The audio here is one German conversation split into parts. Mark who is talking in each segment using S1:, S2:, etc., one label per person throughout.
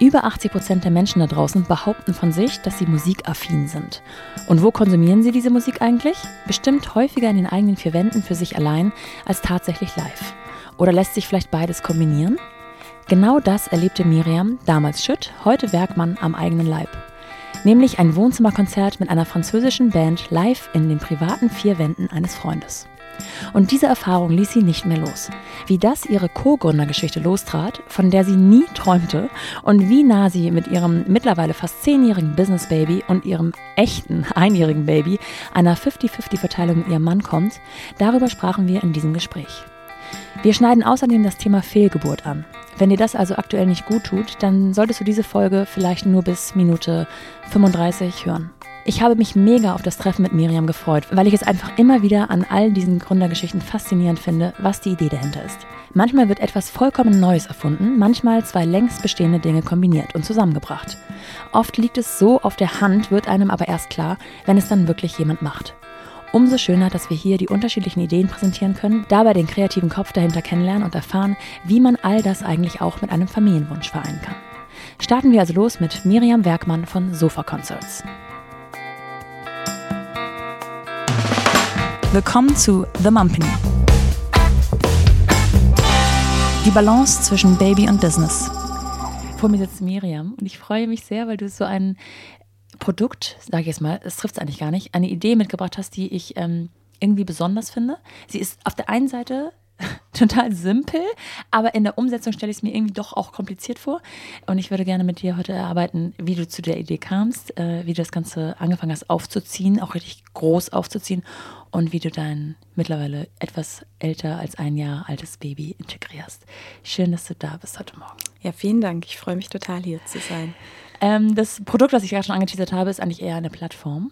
S1: Über 80 Prozent der Menschen da draußen behaupten von sich, dass sie musikaffin sind. Und wo konsumieren sie diese Musik eigentlich? Bestimmt häufiger in den eigenen vier Wänden für sich allein als tatsächlich live. Oder lässt sich vielleicht beides kombinieren? Genau das erlebte Miriam, damals Schütt, heute Werkmann am eigenen Leib. Nämlich ein Wohnzimmerkonzert mit einer französischen Band live in den privaten vier Wänden eines Freundes. Und diese Erfahrung ließ sie nicht mehr los. Wie das ihre Co-Gründergeschichte lostrat, von der sie nie träumte und wie nah sie mit ihrem mittlerweile fast zehnjährigen Business-Baby und ihrem echten einjährigen Baby einer 50-50-Verteilung mit ihrem Mann kommt, darüber sprachen wir in diesem Gespräch. Wir schneiden außerdem das Thema Fehlgeburt an. Wenn dir das also aktuell nicht gut tut, dann solltest du diese Folge vielleicht nur bis Minute 35 hören. Ich habe mich mega auf das Treffen mit Miriam gefreut, weil ich es einfach immer wieder an all diesen Gründergeschichten faszinierend finde, was die Idee dahinter ist. Manchmal wird etwas vollkommen Neues erfunden, manchmal zwei längst bestehende Dinge kombiniert und zusammengebracht. Oft liegt es so auf der Hand, wird einem aber erst klar, wenn es dann wirklich jemand macht. Umso schöner, dass wir hier die unterschiedlichen Ideen präsentieren können, dabei den kreativen Kopf dahinter kennenlernen und erfahren, wie man all das eigentlich auch mit einem Familienwunsch vereinen kann. Starten wir also los mit Miriam Werkmann von Sofa Concerts. Willkommen zu The Mumpany. Die Balance zwischen Baby und Business. Vor mir sitzt Miriam und ich freue mich sehr, weil du so ein Produkt, sage ich jetzt mal, es trifft es eigentlich gar nicht, eine Idee mitgebracht hast, die ich ähm, irgendwie besonders finde. Sie ist auf der einen Seite total simpel, aber in der Umsetzung stelle ich es mir irgendwie doch auch kompliziert vor. Und ich würde gerne mit dir heute erarbeiten, wie du zu der Idee kamst, äh, wie du das Ganze angefangen hast aufzuziehen, auch richtig groß aufzuziehen und wie du dein mittlerweile etwas älter als ein Jahr altes Baby integrierst. Schön, dass du da bist heute Morgen.
S2: Ja, vielen Dank. Ich freue mich total, hier zu sein.
S1: Ähm, das Produkt, was ich gerade schon angeteasert habe, ist eigentlich eher eine Plattform.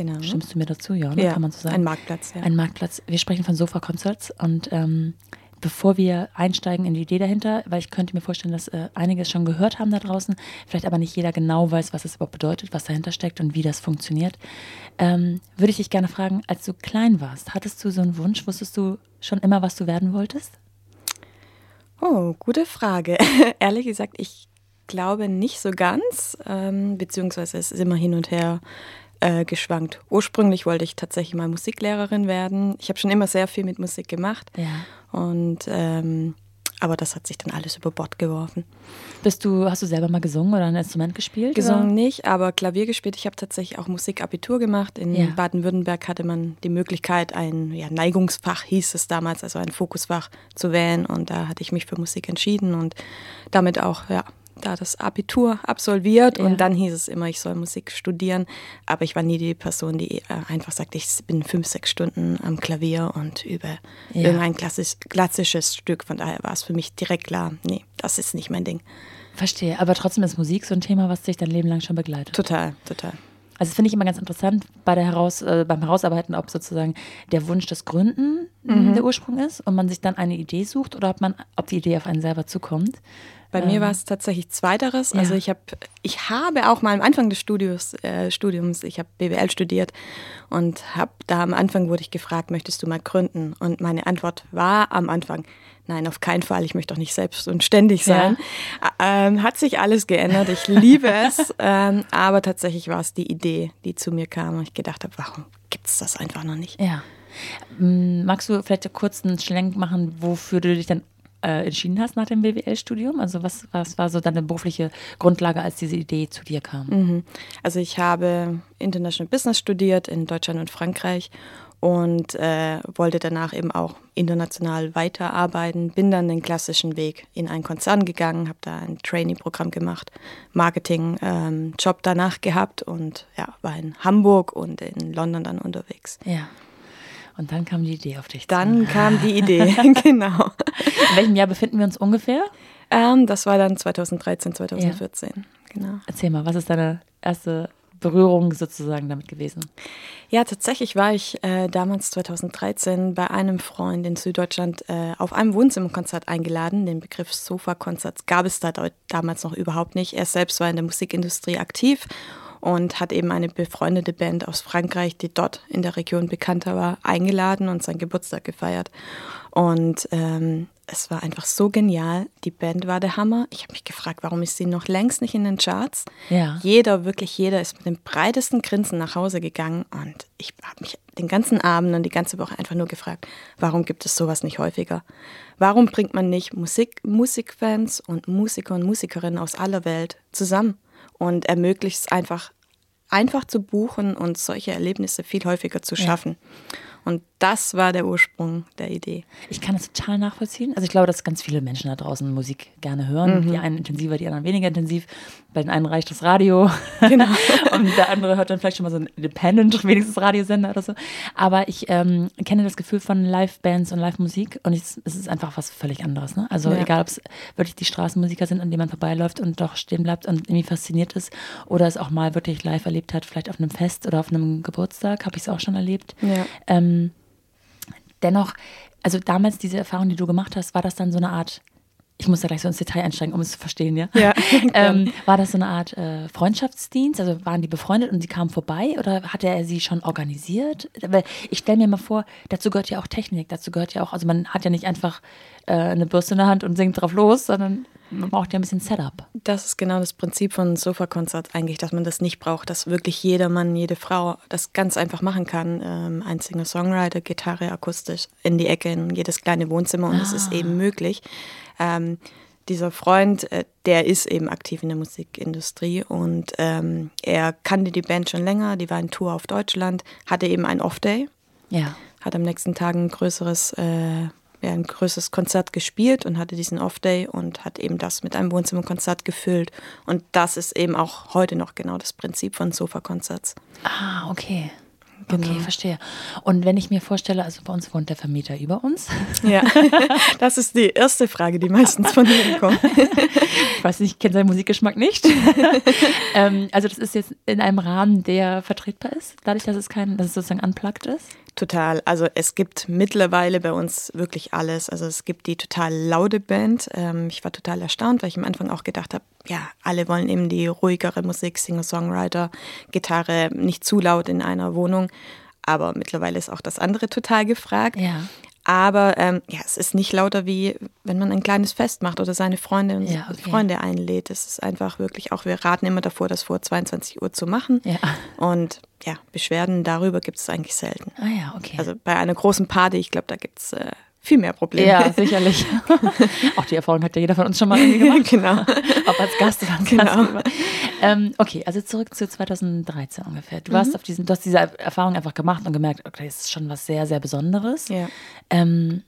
S2: Genau.
S1: Stimmst du mir dazu? Ja, ne?
S2: ja
S1: kann man so sagen.
S2: Ein Marktplatz, ja.
S1: Ein Marktplatz. Wir sprechen von Sofa Concerts und ähm, bevor wir einsteigen in die Idee dahinter, weil ich könnte mir vorstellen, dass äh, einige es schon gehört haben da draußen, vielleicht aber nicht jeder genau weiß, was es überhaupt bedeutet, was dahinter steckt und wie das funktioniert, ähm, würde ich dich gerne fragen, als du klein warst, hattest du so einen Wunsch, wusstest du schon immer, was du werden wolltest?
S2: Oh, gute Frage. Ehrlich gesagt, ich glaube nicht so ganz, ähm, beziehungsweise es ist immer hin und her äh, geschwankt. Ursprünglich wollte ich tatsächlich mal Musiklehrerin werden. Ich habe schon immer sehr viel mit Musik gemacht.
S1: Ja.
S2: Und ähm, aber das hat sich dann alles über Bord geworfen.
S1: Bist du, hast du selber mal gesungen oder ein Instrument gespielt?
S2: Gesungen
S1: oder?
S2: nicht, aber Klavier gespielt. Ich habe tatsächlich auch Musikabitur gemacht. In
S1: Ja.
S2: Baden-Württemberg hatte man die Möglichkeit, ein ja, Neigungsfach hieß es damals, also ein Fokusfach zu wählen. Und da hatte ich mich für Musik entschieden und damit auch ja, da das Abitur absolviert.
S1: Ja.
S2: Und dann hieß es immer, ich soll Musik studieren. Aber ich war nie die Person, die äh, einfach sagt, ich bin fünf, sechs Stunden am Klavier und übe
S1: Ja.
S2: irgendein klassisch, klassisches Stück. Von daher war es für mich direkt klar, nee, das ist nicht mein Ding.
S1: Verstehe, aber trotzdem ist Musik so ein Thema, was dich dein Leben lang schon begleitet.
S2: Total, total.
S1: Also das finde ich immer ganz interessant bei der Heraus, äh, beim Herausarbeiten, ob sozusagen der Wunsch des Gründen
S2: Mhm.
S1: der Ursprung ist und man sich dann eine Idee sucht oder ob man, ob die Idee auf einen selber zukommt.
S2: Bei mir war es tatsächlich zweiteres. Also
S1: ja.
S2: ich habe, ich habe auch mal am Anfang des Studios, äh, Studiums, ich habe BWL studiert und habe da am Anfang wurde ich gefragt, möchtest du mal gründen? Und meine Antwort war am Anfang, nein, auf keinen Fall. Ich möchte doch nicht selbst und ständig sein. Ähm, hat sich alles geändert. Ich liebe es, ähm, aber tatsächlich war es die Idee, die zu mir kam und ich gedacht habe, warum gibt es das einfach noch nicht?
S1: Ja. Magst du vielleicht kurz einen Schlenk machen, wofür du dich dann äh, entschieden hast nach dem BWL-Studium? Also was, was war so deine berufliche Grundlage, als diese Idee zu dir kam?
S2: Mhm. Also ich habe International Business studiert in Deutschland und Frankreich und äh, wollte danach eben auch international weiterarbeiten. Bin dann den klassischen Weg in einen Konzern gegangen, habe da ein Trainee-Programm gemacht, Marketing-Job danach gehabt und ja, war in Hamburg und in London dann unterwegs.
S1: Ja. Und dann kam die Idee auf dich
S2: Dann
S1: zu.
S2: kam die Idee, genau.
S1: In welchem Jahr befinden wir uns ungefähr?
S2: Ähm, das war dann 2013, 2014, genau.
S1: Erzähl mal, was ist deine erste Berührung sozusagen damit gewesen?
S2: Ja, tatsächlich war ich äh, damals 2013 bei einem Freund in Süddeutschland äh, auf einem Wohnzimmerkonzert eingeladen. Den Begriff Sofa-Konzert gab es da damals noch überhaupt nicht. Er selbst war in der Musikindustrie aktiv und hat eben eine befreundete Band aus Frankreich, die dort in der Region bekannter war, eingeladen und seinen Geburtstag gefeiert. Und ähm, es war einfach so genial. Die Band war der Hammer. Ich habe mich gefragt, warum ist sie noch längst nicht in den Charts?
S1: Ja.
S2: Jeder, wirklich jeder ist mit dem breitesten Grinsen nach Hause gegangen und ich habe mich den ganzen Abend und die ganze Woche einfach nur gefragt, warum gibt es sowas nicht häufiger? Warum bringt man nicht Musik, Musikfans und Musiker und Musikerinnen aus aller Welt zusammen und ermöglicht es einfach, einfach zu buchen und solche Erlebnisse viel häufiger zu schaffen? Ja. Und das war der Ursprung der Idee.
S1: Ich kann das total nachvollziehen. Also ich glaube, dass ganz viele Menschen da draußen Musik gerne hören. Mhm. Die einen intensiver, die anderen weniger intensiv. Bei den einen reicht das Radio. Genau. und der andere hört dann vielleicht schon mal so einen Independent, wenigstens Radiosender oder so. Aber ich ähm, kenne das Gefühl von Live-Bands und Live-Musik und es ist einfach was völlig anderes. Ne? Also ja. egal, ob es wirklich die Straßenmusiker sind, an denen man vorbeiläuft und doch stehen bleibt und irgendwie fasziniert ist oder es auch mal wirklich live erlebt hat, vielleicht auf einem Fest oder auf einem Geburtstag, habe ich es auch schon erlebt. Ja. Ähm, dennoch, also damals diese Erfahrung, die du gemacht hast, war das dann so eine Art, ich muss da gleich so ins Detail einsteigen, um es zu verstehen, ja? ja ähm, war das so eine Art äh, Freundschaftsdienst? Also waren die befreundet und sie kamen vorbei oder hatte er sie schon organisiert? Weil ich stelle mir mal vor, dazu gehört ja auch Technik, dazu gehört ja auch, also man hat ja nicht einfach äh, eine Bürste in der Hand und singt drauf los, sondern man braucht ja ein bisschen Setup.
S2: Das ist genau das Prinzip von Sofakonzert eigentlich, dass man das nicht braucht, dass wirklich jeder Mann, jede Frau das ganz einfach machen kann. Ähm, ein Singer-Songwriter, Gitarre, akustisch, in die Ecke, in jedes kleine Wohnzimmer und es ah. ist eben möglich. Ähm, dieser Freund, äh, der ist eben aktiv in der Musikindustrie und ähm, er kannte die Band schon länger, die war in Tour auf Deutschland, hatte eben ein Off-Day. Ja. Hat am nächsten Tag ein größeres äh, ja, ein größeres Konzert gespielt und hatte diesen Off-Day und hat eben das mit einem Wohnzimmerkonzert gefüllt. Und das ist eben auch heute noch genau das Prinzip von Sofakonzerts.
S1: Ah, okay. Genau. Okay, verstehe. Und wenn ich mir vorstelle, also bei uns wohnt der Vermieter über uns.
S2: Ja, das ist die erste Frage, die meistens von mir kommt.
S1: Ich weiß nicht, ich kenne seinen Musikgeschmack nicht. ähm, also das ist jetzt in einem Rahmen, der vertretbar ist, dadurch, dass es kein, dass es sozusagen unplugged ist?
S2: Total. Also es gibt mittlerweile bei uns wirklich alles. Also es gibt die total laute Band. Ähm, ich war total erstaunt, weil ich am Anfang auch gedacht habe, ja, alle wollen eben die ruhigere Musik, Singer-Songwriter, Gitarre, nicht zu laut in einer Wohnung. Aber mittlerweile ist auch das andere total gefragt. Ja. Aber ähm, ja, es ist nicht lauter wie wenn man ein kleines Fest macht oder seine Freunde und ja, okay. Freunde einlädt. Es ist einfach wirklich auch, wir raten immer davor, das vor 22 Uhr zu machen. Ja. Und ja, Beschwerden darüber gibt es eigentlich selten.
S1: Ah ja, okay.
S2: Also bei einer großen Party, ich glaube, da gibt es äh, viel mehr Probleme.
S1: Ja, sicherlich. Auch die Erfahrung hat ja jeder von uns schon mal irgendwie gemacht. genau. Ob als Gast oder als genau. Ähm, okay, also zurück zu 2013 ungefähr. Du, mhm. warst auf diesen, du hast diese Erfahrung einfach gemacht und gemerkt, okay, das ist schon was sehr, sehr Besonderes. Ja. Ähm,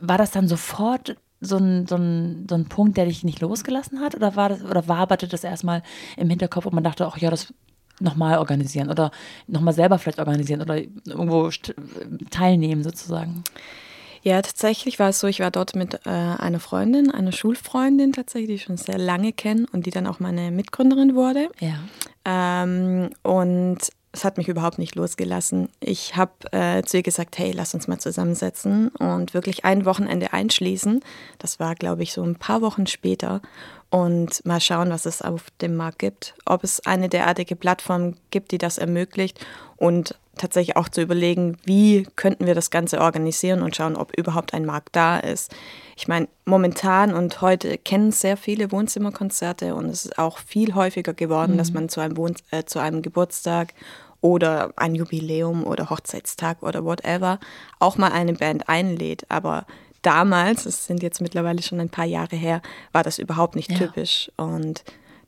S1: war das dann sofort so ein, so, ein, so ein Punkt, der dich nicht losgelassen hat? Oder, war das, oder waberte das erstmal im Hinterkopf und man dachte, ach ja, das nochmal organisieren oder nochmal selber vielleicht organisieren oder irgendwo teilnehmen sozusagen?
S2: Ja, tatsächlich war es so, ich war dort mit äh, einer Freundin, einer Schulfreundin tatsächlich, die ich schon sehr lange kenne und die dann auch meine Mitgründerin wurde. Ja. Ähm, und es hat mich überhaupt nicht losgelassen. Ich habe äh, zu ihr gesagt, hey, lass uns mal zusammensetzen und wirklich ein Wochenende einschließen. Das war, glaube ich, so ein paar Wochen später und mal schauen, was es auf dem Markt gibt, ob es eine derartige Plattform gibt, die das ermöglicht und tatsächlich auch zu überlegen, wie könnten wir das Ganze organisieren und schauen, ob überhaupt ein Markt da ist. Ich meine, momentan und heute kennen sehr viele Wohnzimmerkonzerte und es ist auch viel häufiger geworden, mhm. dass man zu einem, Wohn äh, zu einem Geburtstag oder ein Jubiläum oder Hochzeitstag oder whatever auch mal eine Band einlädt. Aber damals, es sind jetzt mittlerweile schon ein paar Jahre her, war das überhaupt nicht ja. typisch. Und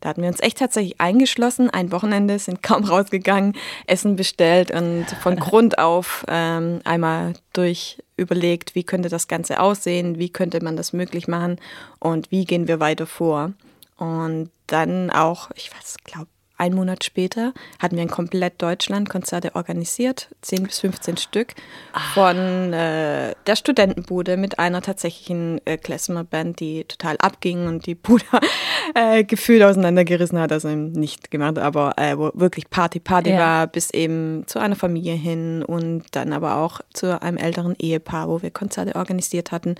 S2: da hatten wir uns echt tatsächlich eingeschlossen, ein Wochenende, sind kaum rausgegangen, Essen bestellt und von Grund auf ähm, einmal durch überlegt, wie könnte das Ganze aussehen, wie könnte man das möglich machen und wie gehen wir weiter vor. Und dann auch, ich weiß, glaube ein Monat später hatten wir in komplett Deutschland Konzerte organisiert, 10 bis 15 Stück, ah. von äh, der Studentenbude mit einer tatsächlichen äh, Klezmer-Band, die total abging und die Bude äh, gefühlt auseinandergerissen hat, also nicht gemacht, aber äh, wo wirklich Party, Party ja. war, bis eben zu einer Familie hin und dann aber auch zu einem älteren Ehepaar, wo wir Konzerte organisiert hatten.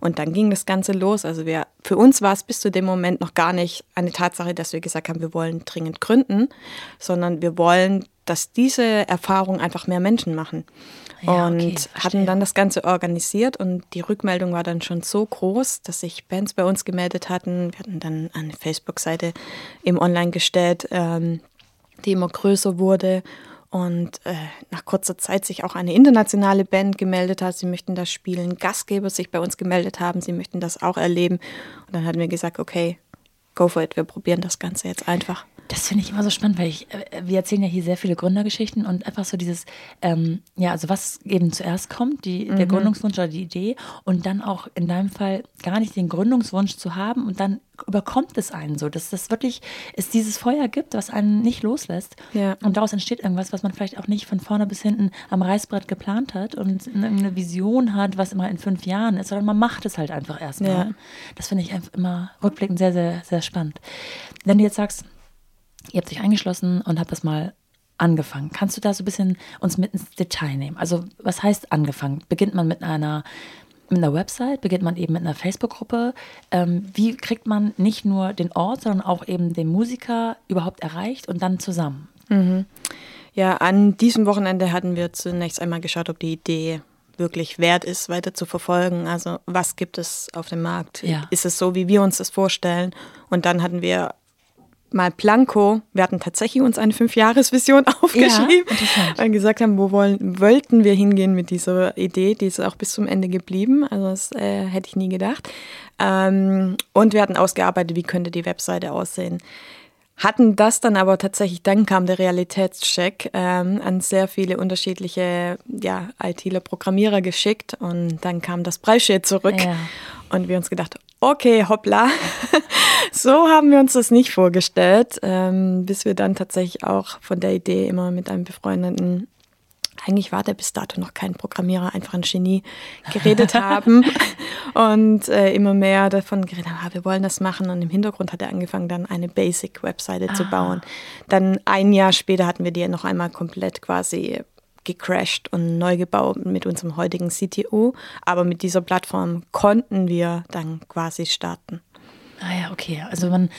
S2: Und dann ging das Ganze los. Also wir, für uns war es bis zu dem Moment noch gar nicht eine Tatsache, dass wir gesagt haben, wir wollen dringend gründen gründen, sondern wir wollen dass diese Erfahrung einfach mehr Menschen machen. Ja, und okay, hatten dann das Ganze organisiert und die Rückmeldung war dann schon so groß, dass sich Bands bei uns gemeldet hatten. Wir hatten dann eine Facebook-Seite im Online gestellt, ähm, die immer größer wurde und äh, nach kurzer Zeit sich auch eine internationale Band gemeldet hat, sie möchten das spielen, Gastgeber sich bei uns gemeldet haben, sie möchten das auch erleben. Und dann hatten wir gesagt, okay, go for it, wir probieren das Ganze jetzt einfach.
S1: Das finde ich immer so spannend, weil ich, äh, wir erzählen ja hier sehr viele Gründergeschichten und einfach so dieses, ähm, ja, also was eben zuerst kommt, die, mhm. der Gründungswunsch oder die Idee und dann auch in deinem Fall gar nicht den Gründungswunsch zu haben und dann überkommt es einen so, dass das wirklich es dieses Feuer gibt, was einen nicht loslässt. Ja. Und daraus entsteht irgendwas, was man vielleicht auch nicht von vorne bis hinten am Reißbrett geplant hat und eine Vision hat, was immer in fünf Jahren ist, sondern man macht es halt einfach erstmal. Ja. Das finde ich einfach immer rückblickend sehr, sehr, sehr spannend. Wenn du jetzt sagst, Ihr habt euch eingeschlossen und habt das mal angefangen. Kannst du da so ein bisschen uns mit ins Detail nehmen? Also, was heißt angefangen? Beginnt man mit einer, mit einer Website? Beginnt man eben mit einer Facebook-Gruppe? Ähm, wie kriegt man nicht nur den Ort, sondern auch eben den Musiker überhaupt erreicht und dann zusammen?
S2: Mhm. Ja, an diesem Wochenende hatten wir zunächst einmal geschaut, ob die Idee wirklich wert ist, weiter zu verfolgen. Also was gibt es auf dem Markt? Ja. Ist es so, wie wir uns das vorstellen? Und dann hatten wir mal Planko, wir hatten tatsächlich uns eine Fünfjahresvision aufgeschrieben ja, und gesagt haben, wo wollen, wollten wir hingehen mit dieser Idee, die ist auch bis zum Ende geblieben, also das äh, hätte ich nie gedacht. Ähm, und wir hatten ausgearbeitet, wie könnte die Webseite aussehen. Hatten das dann aber tatsächlich, dann kam der Realitätscheck ähm, an sehr viele unterschiedliche ja, ITler, Programmierer geschickt und dann kam das Preisschild zurück ja. und wir uns gedacht, okay, hoppla, so haben wir uns das nicht vorgestellt, ähm, bis wir dann tatsächlich auch von der Idee immer mit einem befreundeten eigentlich war der bis dato noch kein Programmierer, einfach ein Genie, geredet haben und äh, immer mehr davon geredet haben, ah, wir wollen das machen. Und im Hintergrund hat er angefangen, dann eine Basic-Webseite ah. zu bauen. Dann ein Jahr später hatten wir die noch einmal komplett quasi gecrashed und neu gebaut mit unserem heutigen CTO. Aber mit dieser Plattform konnten wir dann quasi starten.
S1: Ah ja, okay. Also man,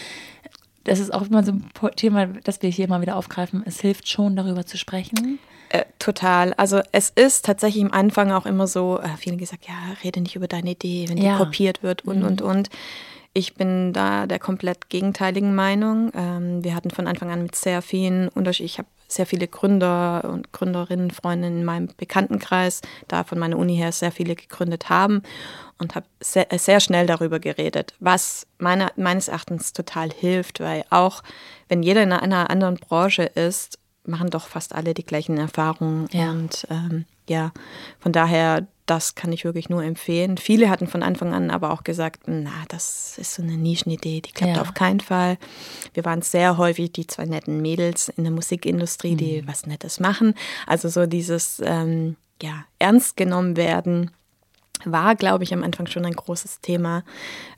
S1: das ist auch immer so ein Thema, das wir hier mal wieder aufgreifen. Es hilft schon, darüber zu sprechen.
S2: Äh, total. Also es ist tatsächlich im Anfang auch immer so, äh, viele gesagt, ja, rede nicht über deine Idee, wenn die ja. kopiert wird und, mhm. und, und. Ich bin da der komplett gegenteiligen Meinung. Ähm, wir hatten von Anfang an mit sehr vielen Unterschieden, ich habe sehr viele Gründer und Gründerinnen, Freundinnen in meinem Bekanntenkreis, da von meiner Uni her sehr viele gegründet haben und habe sehr, sehr, schnell darüber geredet, was meiner, meines Erachtens total hilft, weil auch wenn jeder in einer anderen Branche ist, machen doch fast alle die gleichen Erfahrungen. Ja. Und ähm, ja, von daher, das kann ich wirklich nur empfehlen. Viele hatten von Anfang an aber auch gesagt, na, das ist so eine Nischenidee, die klappt ja. auf keinen Fall. Wir waren sehr häufig die zwei netten Mädels in der Musikindustrie, die mhm. was Nettes machen. Also so dieses ähm, ja, ernst genommen werden war, glaube ich, am Anfang schon ein großes Thema.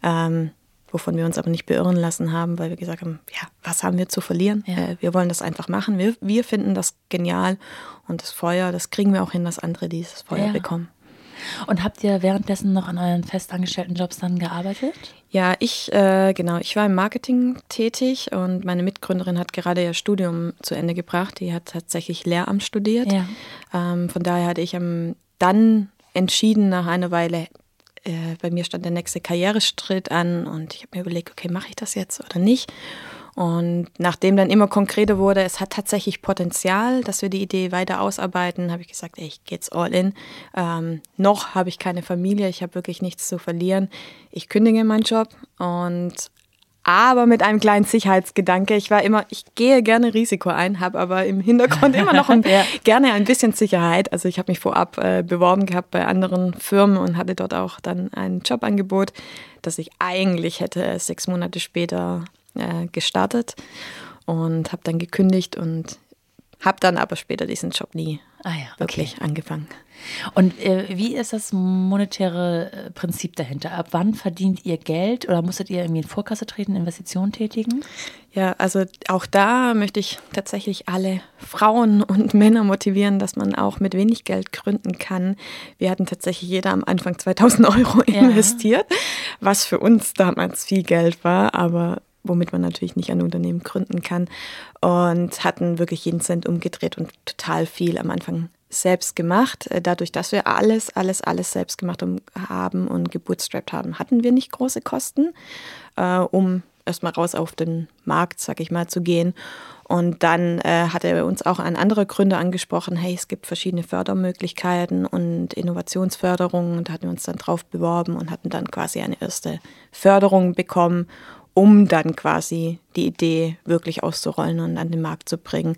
S2: Ähm, wovon wir uns aber nicht beirren lassen haben, weil wir gesagt haben, ja, was haben wir zu verlieren? Ja. Äh, wir wollen das einfach machen. Wir, wir finden das genial und das Feuer, das kriegen wir auch hin, dass andere dieses Feuer ja. bekommen.
S1: Und habt ihr währenddessen noch an euren festangestellten Jobs dann gearbeitet?
S2: Ja, ich, äh, genau, ich war im Marketing tätig und meine Mitgründerin hat gerade ihr Studium zu Ende gebracht. Die hat tatsächlich Lehramt studiert. Ja. Ähm, von daher hatte ich am, dann entschieden nach einer Weile, äh, bei mir stand der nächste Karriereschritt an und ich habe mir überlegt, okay, mache ich das jetzt oder nicht? Und nachdem dann immer konkreter wurde, es hat tatsächlich Potenzial, dass wir die Idee weiter ausarbeiten, habe ich gesagt, ey, ich jetzt all in. Ähm, noch habe ich keine Familie, ich habe wirklich nichts zu verlieren. Ich kündige meinen Job und aber mit einem kleinen Sicherheitsgedanke. Ich war immer, ich gehe gerne Risiko ein, habe aber im Hintergrund immer noch ein, ja. gerne ein bisschen Sicherheit. Also ich habe mich vorab äh, beworben gehabt bei anderen Firmen und hatte dort auch dann ein Jobangebot, das ich eigentlich hätte sechs Monate später äh, gestartet und habe dann gekündigt und habe dann aber später diesen Job nie ah ja, okay. wirklich angefangen.
S1: Und äh, wie ist das monetäre äh, Prinzip dahinter? Ab wann verdient ihr Geld oder musstet ihr irgendwie in Vorkasse treten, Investitionen tätigen?
S2: Ja, also auch da möchte ich tatsächlich alle Frauen und Männer motivieren, dass man auch mit wenig Geld gründen kann. Wir hatten tatsächlich jeder am Anfang 2000 Euro investiert, ja. was für uns damals viel Geld war, aber womit man natürlich nicht ein Unternehmen gründen kann. Und hatten wirklich jeden Cent umgedreht und total viel am Anfang selbst gemacht. Äh, dadurch, dass wir alles, alles, alles selbst gemacht haben und gebootstrapped haben, hatten wir nicht große Kosten, äh, um erstmal raus auf den Markt, sag ich mal, zu gehen. Und dann äh, hat er uns auch an andere Gründe angesprochen, hey, es gibt verschiedene Fördermöglichkeiten und Innovationsförderungen. Und da hatten wir uns dann drauf beworben und hatten dann quasi eine erste Förderung bekommen, um dann quasi die Idee wirklich auszurollen und an den Markt zu bringen.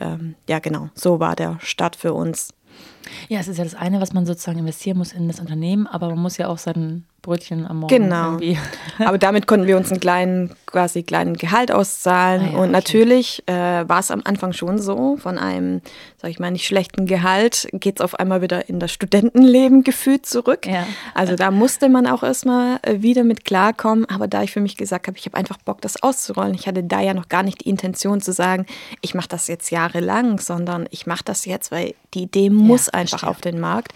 S2: Ähm, ja, genau, so war der Start für uns.
S1: Ja, es ist ja das eine, was man sozusagen investieren muss in das Unternehmen, aber man muss ja auch seinen Brötchen am Morgen.
S2: Genau. Irgendwie. Aber damit konnten wir uns einen kleinen, quasi kleinen Gehalt auszahlen. Ah, ja, und okay. natürlich äh, war es am Anfang schon so, von einem, sag ich mal, nicht schlechten Gehalt geht es auf einmal wieder in das Studentenleben gefühlt zurück. Ja. Also da musste man auch erstmal äh, wieder mit klarkommen. Aber da ich für mich gesagt habe, ich habe einfach Bock, das auszurollen. Ich hatte da ja noch gar nicht die Intention zu sagen, ich mache das jetzt jahrelang, sondern ich mache das jetzt, weil die Idee muss ja, einfach auf den Markt.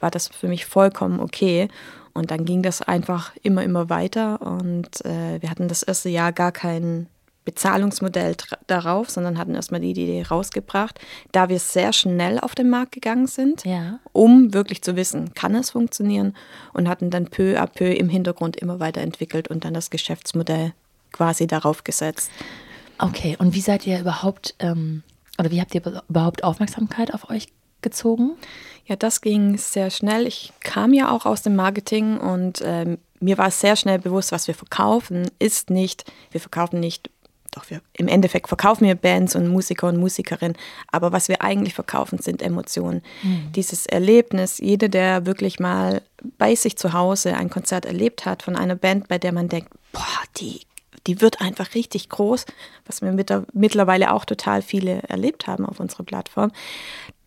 S2: War das für mich vollkommen okay. Und dann ging das einfach immer, immer weiter. Und äh, wir hatten das erste Jahr gar kein Bezahlungsmodell darauf, sondern hatten erstmal die Idee rausgebracht, da wir sehr schnell auf den Markt gegangen sind, ja. um wirklich zu wissen, kann es funktionieren und hatten dann peu à peu im Hintergrund immer weiterentwickelt und dann das Geschäftsmodell quasi darauf gesetzt.
S1: Okay, und wie seid ihr überhaupt, ähm, oder wie habt ihr überhaupt Aufmerksamkeit auf euch gezogen?
S2: Ja, das ging sehr schnell. Ich kam ja auch aus dem Marketing und ähm, mir war sehr schnell bewusst, was wir verkaufen, ist nicht, wir verkaufen nicht, doch wir im Endeffekt verkaufen wir Bands und Musiker und Musikerinnen, aber was wir eigentlich verkaufen, sind Emotionen. Mhm. Dieses Erlebnis, jeder, der wirklich mal bei sich zu Hause ein Konzert erlebt hat von einer Band, bei der man denkt, boah, die die wird einfach richtig groß, was wir mit der, mittlerweile auch total viele erlebt haben auf unserer Plattform.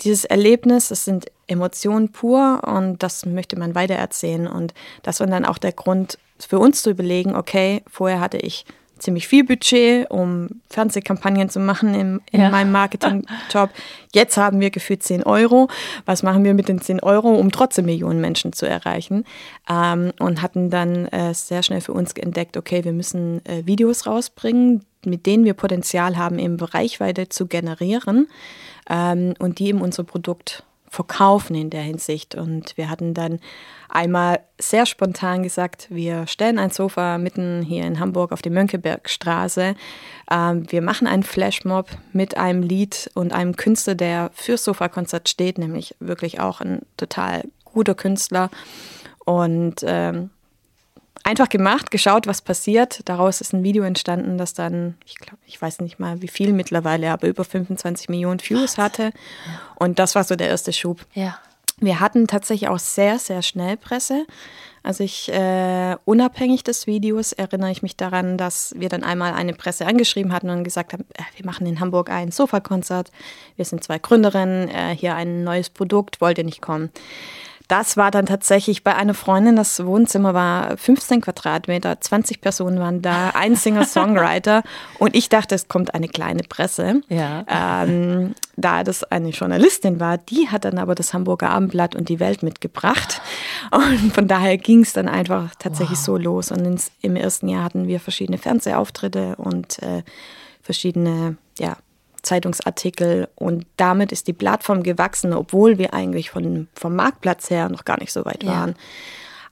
S2: Dieses Erlebnis, das sind Emotionen pur und das möchte man weitererzählen. Und das war dann auch der Grund für uns zu überlegen, okay, vorher hatte ich ziemlich viel Budget, um Fernsehkampagnen zu machen in, in ja. meinem Marketing-Job. Jetzt haben wir gefühlt 10 Euro. Was machen wir mit den 10 Euro, um trotzdem Millionen Menschen zu erreichen? Ähm, und hatten dann äh, sehr schnell für uns entdeckt, okay, wir müssen äh, Videos rausbringen, mit denen wir Potenzial haben, eben Reichweite zu generieren ähm, und die eben unser Produkt verkaufen in der Hinsicht. Und wir hatten dann einmal sehr spontan gesagt, wir stellen ein Sofa mitten hier in Hamburg auf die Mönckebergstraße. Ähm, wir machen einen Flashmob mit einem Lied und einem Künstler, der fürs Sofakonzert steht, nämlich wirklich auch ein total guter Künstler. Und ähm, einfach gemacht, geschaut, was passiert. Daraus ist ein Video entstanden, das dann, ich glaube, ich weiß nicht mal wie viel mittlerweile, aber über 25 Millionen Views hatte. Und das war so der erste Schub. Ja. Wir hatten tatsächlich auch sehr, sehr schnell Presse. Also ich, äh, unabhängig des Videos, erinnere ich mich daran, dass wir dann einmal eine Presse angeschrieben hatten und gesagt haben, äh, wir machen in Hamburg ein Sofakonzert. Wir sind zwei Gründerinnen, äh, hier ein neues Produkt, wollt ihr nicht kommen? Das war dann tatsächlich bei einer Freundin, das Wohnzimmer war 15 Quadratmeter, 20 Personen waren da, ein Singer-Songwriter und ich dachte, es kommt eine kleine Presse. Ja. Ähm, da das eine Journalistin war, die hat dann aber das Hamburger Abendblatt und die Welt mitgebracht. Und von daher ging es dann einfach tatsächlich wow. so los. Und ins, im ersten Jahr hatten wir verschiedene Fernsehauftritte und äh, verschiedene ja, Zeitungsartikel und damit ist die Plattform gewachsen, obwohl wir eigentlich von, vom Marktplatz her noch gar nicht so weit waren. Ja.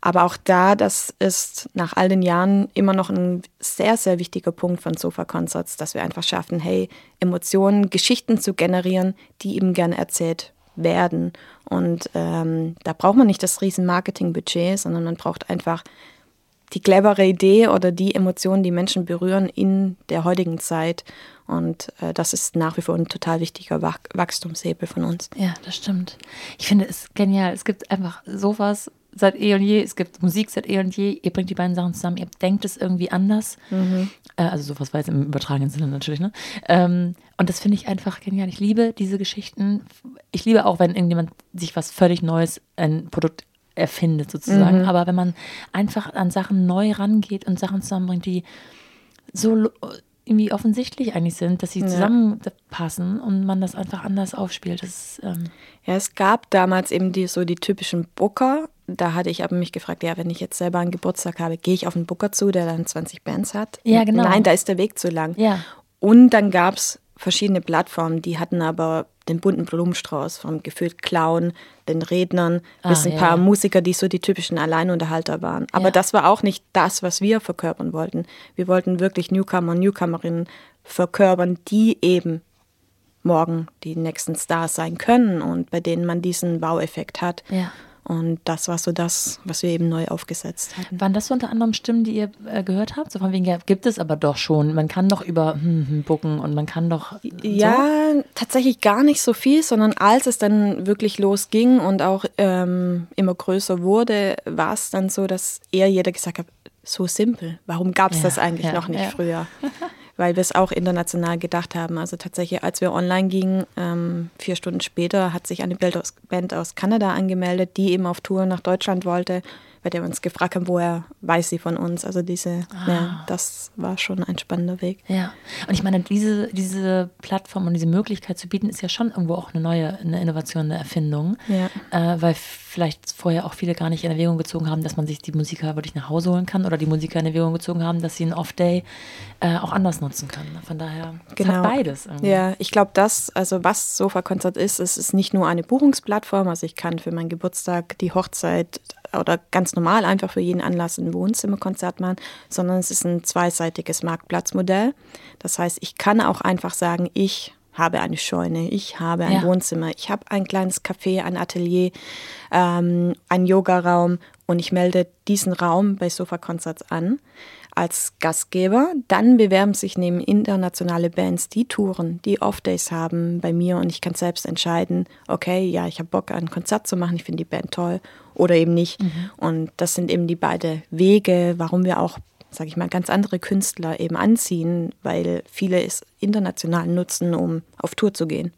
S2: Aber auch da, das ist nach all den Jahren immer noch ein sehr, sehr wichtiger Punkt von Sofa Concerts, dass wir einfach schaffen, hey, Emotionen, Geschichten zu generieren, die eben gerne erzählt werden. Und ähm, da braucht man nicht das riesen Marketingbudget, sondern man braucht einfach die clevere Idee oder die Emotionen, die Menschen berühren in der heutigen Zeit. Und äh, das ist nach wie vor ein total wichtiger Wach Wachstumshebel von uns.
S1: Ja, das stimmt. Ich finde es genial. Es gibt einfach sowas seit eh und je. Es gibt Musik seit eh und je. Ihr bringt die beiden Sachen zusammen. Ihr denkt es irgendwie anders. Mhm. Äh, also sowas war jetzt im übertragenen Sinne natürlich. Ne? Ähm, und das finde ich einfach genial. Ich liebe diese Geschichten. Ich liebe auch, wenn irgendjemand sich was völlig Neues, ein Produkt erfindet sozusagen. Mhm. Aber wenn man einfach an Sachen neu rangeht und Sachen zusammenbringt, die so irgendwie offensichtlich eigentlich sind, dass sie ja. zusammenpassen und man das einfach anders aufspielt. Das,
S2: ähm ja, es gab damals eben die, so die typischen Booker, da hatte ich aber mich gefragt, ja, wenn ich jetzt selber einen Geburtstag habe, gehe ich auf einen Booker zu, der dann 20 Bands hat?
S1: Ja, genau.
S2: Nein, da ist der Weg zu lang.
S1: Ja.
S2: Und dann gab es verschiedene Plattformen, die hatten aber den bunten Blumenstrauß vom gefühlt Clown, den Rednern,
S1: Ah,
S2: bis ein
S1: ja,
S2: paar. Musiker, die so die typischen Alleinunterhalter waren. Aber
S1: Ja.
S2: das war auch nicht das, was wir verkörpern wollten. Wir wollten wirklich Newcomer und Newcomerinnen verkörpern, die eben morgen die nächsten Stars sein können und bei denen man diesen Wow-Effekt hat.
S1: Ja.
S2: Und das war so das, was wir eben neu aufgesetzt hatten.
S1: Waren das so unter anderem Stimmen, die ihr äh, gehört habt? So von wegen, ja, gibt es aber doch schon. Man kann doch über hm, hm, bucken und man kann doch.
S2: Ja, tatsächlich gar nicht so viel, sondern als es dann wirklich losging und auch ähm, immer größer wurde, war es dann so, dass eher jeder gesagt hat, so simpel, warum gab es
S1: Ja,
S2: das eigentlich
S1: ja,
S2: noch nicht früher? Weil wir es auch international gedacht haben. Also tatsächlich, als wir online gingen, ähm, vier Stunden später hat sich eine Band aus, Band aus Kanada angemeldet, die eben auf Tour nach Deutschland wollte, bei der wir uns gefragt haben, woher weiß sie von uns. Also diese,
S1: Ah.
S2: ja, das war schon ein spannender Weg.
S1: Ja, und ich meine, diese, diese Plattform und diese Möglichkeit zu bieten, ist ja schon irgendwo auch eine neue, eine Innovation, eine Erfindung.
S2: Ja.
S1: Äh, weil vielleicht vorher auch viele gar nicht in Erwägung gezogen haben, dass man sich die Musiker wirklich nach Hause holen kann oder die Musiker in Erwägung gezogen haben, dass sie einen Off-Day äh, auch anders nutzen können. Von daher hat beides. Irgendwie.
S2: Genau. Ja, ich glaube, das, also was Sofa-Konzert ist, es ist nicht nur eine Buchungsplattform. Also ich kann für meinen Geburtstag, die Hochzeit oder ganz normal einfach für jeden Anlass ein Wohnzimmerkonzert machen, sondern es ist ein zweiseitiges Marktplatzmodell. Das heißt, ich kann auch einfach sagen, ich habe eine Scheune, ich habe ein
S1: Ja.
S2: Wohnzimmer, ich habe ein kleines Café, ein Atelier, ähm, einen Yogaraum und ich melde diesen Raum bei Sofa Concerts an als Gastgeber. Dann bewerben sich neben internationale Bands, die Touren, die Off-Days haben bei mir und ich kann selbst entscheiden, okay, ja, ich habe Bock, ein Konzert zu machen, ich finde die Band toll oder eben nicht. Und das sind eben die beiden Wege, warum wir auch, sage ich mal, ganz andere Künstler eben anziehen, weil viele es international nutzen, um auf Tour zu gehen.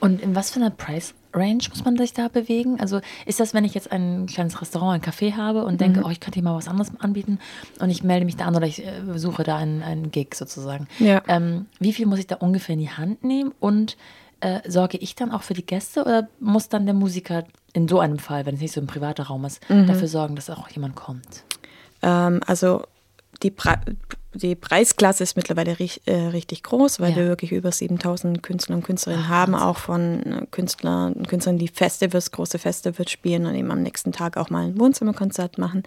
S1: Und in was für einer Price Range muss man sich da bewegen? Also ist das, wenn ich jetzt ein kleines Restaurant, ein Café habe und denke, oh, ich könnte hier mal was anderes anbieten und ich melde mich da an oder ich äh, suche da einen, einen Gig sozusagen.
S2: Ja.
S1: Ähm, wie viel muss ich da ungefähr in die Hand nehmen und äh, sorge ich dann auch für die Gäste oder muss dann der Musiker in so einem Fall, wenn es nicht so ein privater Raum ist, dafür sorgen, dass auch jemand kommt?
S2: Ähm, also die, Pre die Preisklasse ist mittlerweile ri äh, richtig groß, weil
S1: Ja.
S2: wir wirklich über 7000 Künstler und Künstlerinnen haben, auch von äh, Künstlern und Künstlern, die Festivals, große Festivals spielen und eben am nächsten Tag auch mal ein Wohnzimmerkonzert machen.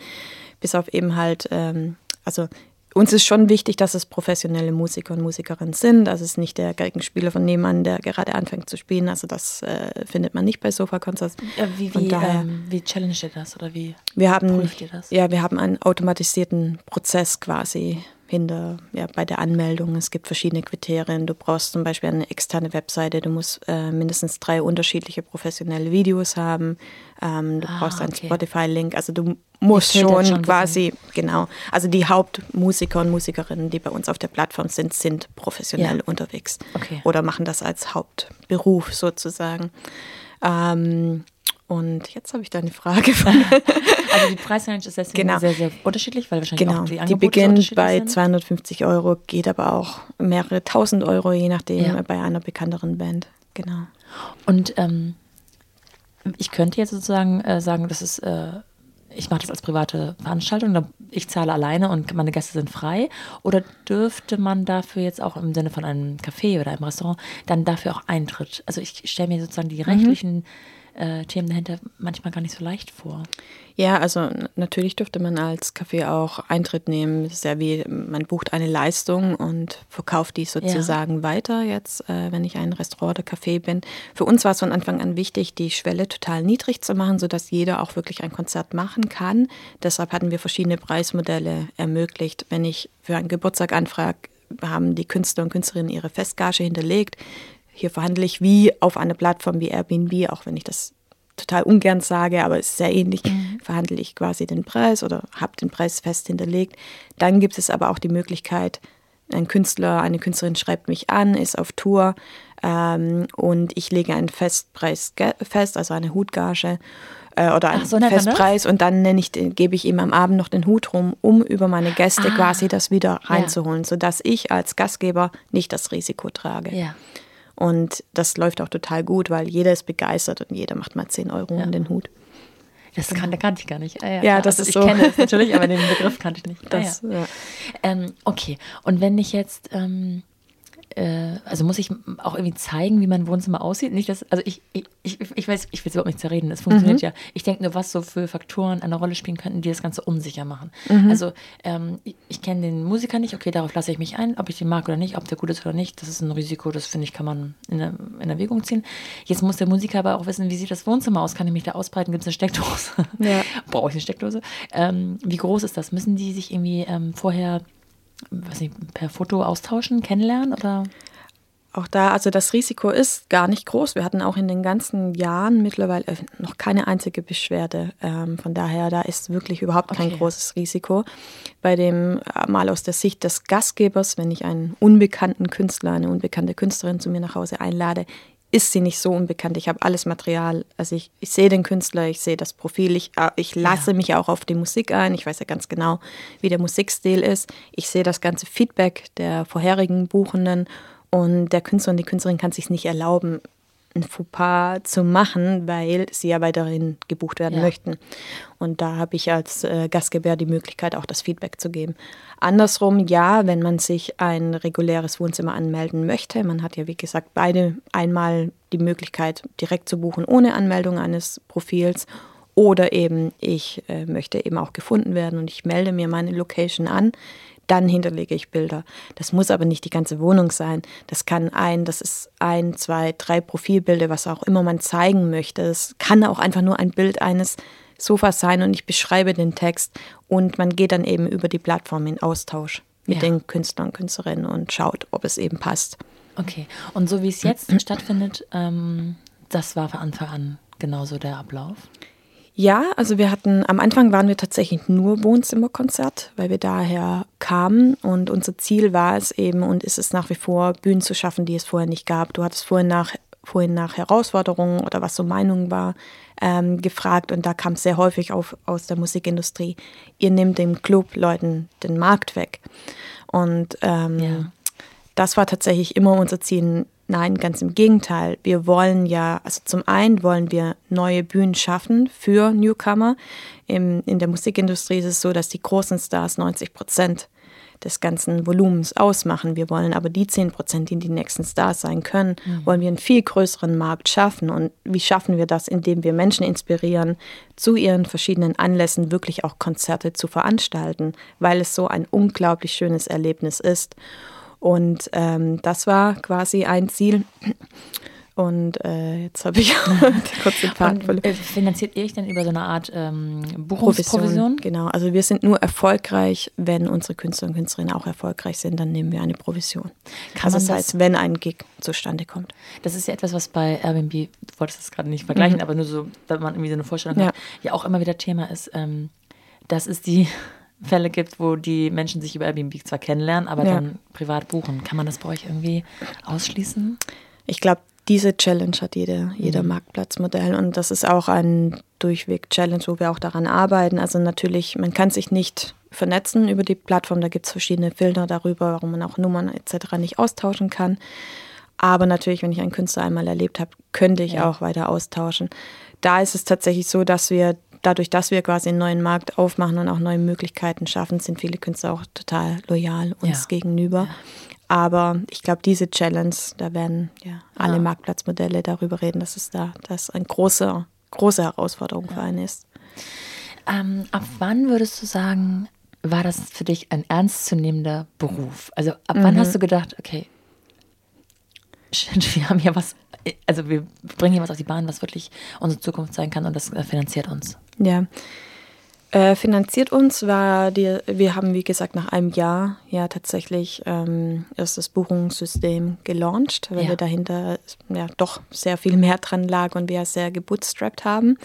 S2: Bis auf eben halt, ähm, also uns ist schon wichtig, dass es professionelle Musiker und Musikerinnen sind. Also es ist nicht der Geigenspieler von nebenan, der gerade anfängt zu spielen. Also das äh, findet man nicht bei Sofa-Konzerts.
S1: Wie, wie,
S2: daher-
S1: ähm, wie challenged ihr das oder wie
S2: Wir haben,
S1: prüft ihr das?
S2: ja, wir haben einen automatisierten Prozess quasi hinter, ja, bei der Anmeldung. Es gibt verschiedene Kriterien. Du brauchst zum Beispiel eine externe Webseite, du musst äh, mindestens drei unterschiedliche professionelle Videos haben, ähm, du
S1: Ah,
S2: brauchst einen
S1: okay.
S2: Spotify-Link, also du musst schon,
S1: schon
S2: quasi, genau, also die Hauptmusiker und Musikerinnen, die bei uns auf der Plattform sind, sind professionell
S1: Ja.
S2: unterwegs
S1: Okay.
S2: oder machen das als Hauptberuf sozusagen. Ähm, und jetzt habe ich da eine Frage von
S1: Also die Preisrange ist deswegen
S2: Genau.
S1: sehr, sehr unterschiedlich, weil wahrscheinlich
S2: Genau,
S1: auch die
S2: die,
S1: Angebote so
S2: beginnt bei
S1: sind.
S2: 250 Euro, geht aber auch mehrere tausend Euro, je nachdem,
S1: Ja.
S2: bei einer bekannteren Band. Genau.
S1: Und ähm, ich könnte jetzt sozusagen äh, sagen, das ist, äh, ich mache das als private Veranstaltung, ich zahle alleine und meine Gäste sind frei. Oder dürfte man dafür jetzt auch im Sinne von einem Café oder einem Restaurant dann dafür auch Eintritt? Also ich stelle mir sozusagen
S2: Mhm.
S1: die rechtlichen äh, Themen dahinter manchmal gar nicht so leicht vor.
S2: Ja, also natürlich dürfte man als Café auch Eintritt nehmen. Das ist ja wie, man bucht eine Leistung und verkauft die sozusagen weiter jetzt, äh, wenn ich ein Restaurant oder Café bin. Für uns war es von Anfang an wichtig, die Schwelle total niedrig zu machen, sodass jeder auch wirklich ein Konzert machen kann. Deshalb hatten wir verschiedene Preismodelle ermöglicht. Wenn ich für einen Geburtstag anfrage, haben die Künstler und Künstlerinnen ihre Festgage hinterlegt. Hier verhandle ich wie auf einer Plattform wie Airbnb, auch wenn ich das total ungern sage, aber es ist sehr ähnlich, verhandle ich quasi den Preis oder habe den Preis fest hinterlegt. Dann gibt es aber auch die Möglichkeit, ein Künstler, eine Künstlerin schreibt mich an, ist auf Tour ähm, und ich lege einen Festpreis fest, also eine Hutgage äh, oder einen
S1: Ach, so?
S2: Festpreis und dann nenne ich den, gebe ich ihm am Abend noch den Hut rum, um über meine Gäste
S1: Ah.
S2: quasi das wieder reinzuholen, sodass ich als Gastgeber nicht das Risiko trage.
S1: Ja.
S2: Und das läuft auch total gut, weil jeder ist begeistert und jeder macht mal 10 Euro
S1: Ja.
S2: in den Hut.
S1: Das kann, der kannte ich gar nicht.
S2: Ah, ja, ja das
S1: also
S2: ist
S1: ich
S2: so.
S1: kenne es natürlich, aber den Begriff kannte ich nicht.
S2: Ah, das,
S1: ja. ähm, okay, und wenn ich jetzt ähm, äh, also muss ich auch irgendwie zeigen, wie mein Wohnzimmer aussieht. Nicht, dass, also ich, ich, ich, ich weiß, ich will es überhaupt nicht zerreden, es funktioniert mhm. ja. Ich denke nur, was so für Faktoren eine Rolle spielen könnten, die das Ganze unsicher machen. Mhm. Also ähm, ich, ich kenne den Musiker nicht, okay, darauf lasse ich mich ein, ob ich den mag oder nicht, ob der gut ist oder nicht, das ist ein Risiko, das finde ich, kann man in, der, in Erwägung ziehen. Jetzt muss der Musiker aber auch wissen, wie sieht das Wohnzimmer aus, kann ich mich da ausbreiten, gibt es eine Steckdose? Ja. Brauche ich eine Steckdose? Ähm, wie groß ist das? Müssen die sich irgendwie ähm, vorher was nicht, per Foto austauschen, kennenlernen oder?
S2: Auch da, also das Risiko ist gar nicht groß. Wir hatten auch in den ganzen Jahren mittlerweile noch keine einzige Beschwerde. Ähm, von daher, da ist wirklich überhaupt kein okay. großes Risiko. Bei dem, äh, mal aus der Sicht des Gastgebers, wenn ich einen unbekannten Künstler, eine unbekannte Künstlerin zu mir nach Hause einlade, ist sie nicht so unbekannt. Ich habe alles Material. Also ich, ich sehe den Künstler, ich sehe das Profil, ich, äh, ich lasse ja. mich auch auf die Musik ein. Ich weiß ja ganz genau, wie der Musikstil ist. Ich sehe das ganze Feedback der vorherigen Buchenden und der Künstler und die Künstlerin kann sich nicht erlauben, ein Fauxpas zu machen, weil sie ja weiterhin gebucht werden ja. möchten. Und da habe ich als äh, Gastgeber die Möglichkeit, auch das Feedback zu geben. Andersrum, ja, wenn man sich ein reguläres Wohnzimmer anmelden möchte, man hat ja wie gesagt beide einmal die Möglichkeit, direkt zu buchen ohne Anmeldung eines Profils. Oder eben, ich äh, möchte eben auch gefunden werden und ich melde mir meine Location an dann hinterlege ich Bilder. Das muss aber nicht die ganze Wohnung sein. Das kann ein, das ist ein, zwei, drei Profilbilder, was auch immer man zeigen möchte. Es kann auch einfach nur ein Bild eines Sofas sein und ich beschreibe den Text und man geht dann eben über die Plattform in Austausch mit ja. den Künstlern und Künstlerinnen und schaut, ob es eben passt.
S1: Okay, und so wie es jetzt stattfindet, ähm, das war von Anfang an genauso der Ablauf?
S2: Ja, also wir hatten, am Anfang waren wir tatsächlich nur Wohnzimmerkonzert, weil wir daher kamen und unser Ziel war es eben und ist es nach wie vor, Bühnen zu schaffen, die es vorher nicht gab. Du hattest vorhin nach, vorhin nach Herausforderungen oder was so Meinung war ähm, gefragt und da kam es sehr häufig auf, aus der Musikindustrie, ihr nehmt dem Club-Leuten den Markt weg. Und ähm, ja. das war tatsächlich immer unser Ziel, Nein, ganz im Gegenteil. Wir wollen ja, also zum einen wollen wir neue Bühnen schaffen für Newcomer. Im, in der Musikindustrie ist es so, dass die großen Stars 90 Prozent des ganzen Volumens ausmachen. Wir wollen aber die 10 Prozent, die die nächsten Stars sein können, mhm. wollen wir einen viel größeren Markt schaffen. Und wie schaffen wir das? Indem wir Menschen inspirieren, zu ihren verschiedenen Anlässen wirklich auch Konzerte zu veranstalten, weil es so ein unglaublich schönes Erlebnis ist. Und ähm, das war quasi ein Ziel. Und äh, jetzt habe ich
S1: kurz den Faden verloren. Äh, finanziert ihr euch denn über so eine Art ähm, Buchungsprovision?
S2: Genau, also wir sind nur erfolgreich, wenn unsere Künstler und Künstlerinnen auch erfolgreich sind, dann nehmen wir eine Provision. Kann also das heißt, wenn ein Gig zustande kommt.
S1: Das ist ja etwas, was bei Airbnb, du wolltest das gerade nicht vergleichen, mhm. aber nur so, wenn man irgendwie so eine Vorstellung ja. hat, ja auch immer wieder Thema ist, ähm, das ist die Fälle gibt, wo die Menschen sich über Airbnb zwar kennenlernen, aber ja. dann privat buchen. Kann man das bei euch irgendwie ausschließen?
S2: Ich glaube, diese Challenge hat jede, jeder mhm. Marktplatzmodell und das ist auch ein Durchweg-Challenge, wo wir auch daran arbeiten. Also natürlich, man kann sich nicht vernetzen über die Plattform, da gibt es verschiedene Filter darüber, warum man auch Nummern etc. nicht austauschen kann. Aber natürlich, wenn ich einen Künstler einmal erlebt habe, könnte ich ja. auch weiter austauschen. Da ist es tatsächlich so, dass wir dadurch, dass wir quasi einen neuen Markt aufmachen und auch neue Möglichkeiten schaffen, sind viele Künstler auch total loyal uns ja. gegenüber. Ja. Aber ich glaube, diese Challenge, da werden ja alle ja. Marktplatzmodelle darüber reden, dass es da das eine große, große Herausforderung für einen ist.
S1: Ähm, ab wann würdest du sagen, war das für dich ein ernstzunehmender Beruf? Also ab mhm. wann hast du gedacht, okay, wir haben hier was, also wir bringen hier was auf die Bahn, was wirklich unsere Zukunft sein kann und das äh, finanziert uns.
S2: Ja. Äh, finanziert uns war die, wir haben wie gesagt nach einem Jahr ja tatsächlich ähm, ist das Buchungssystem gelauncht, weil ja. wir dahinter ja doch sehr viel mehr dran lag und wir sehr gebootstrapped haben.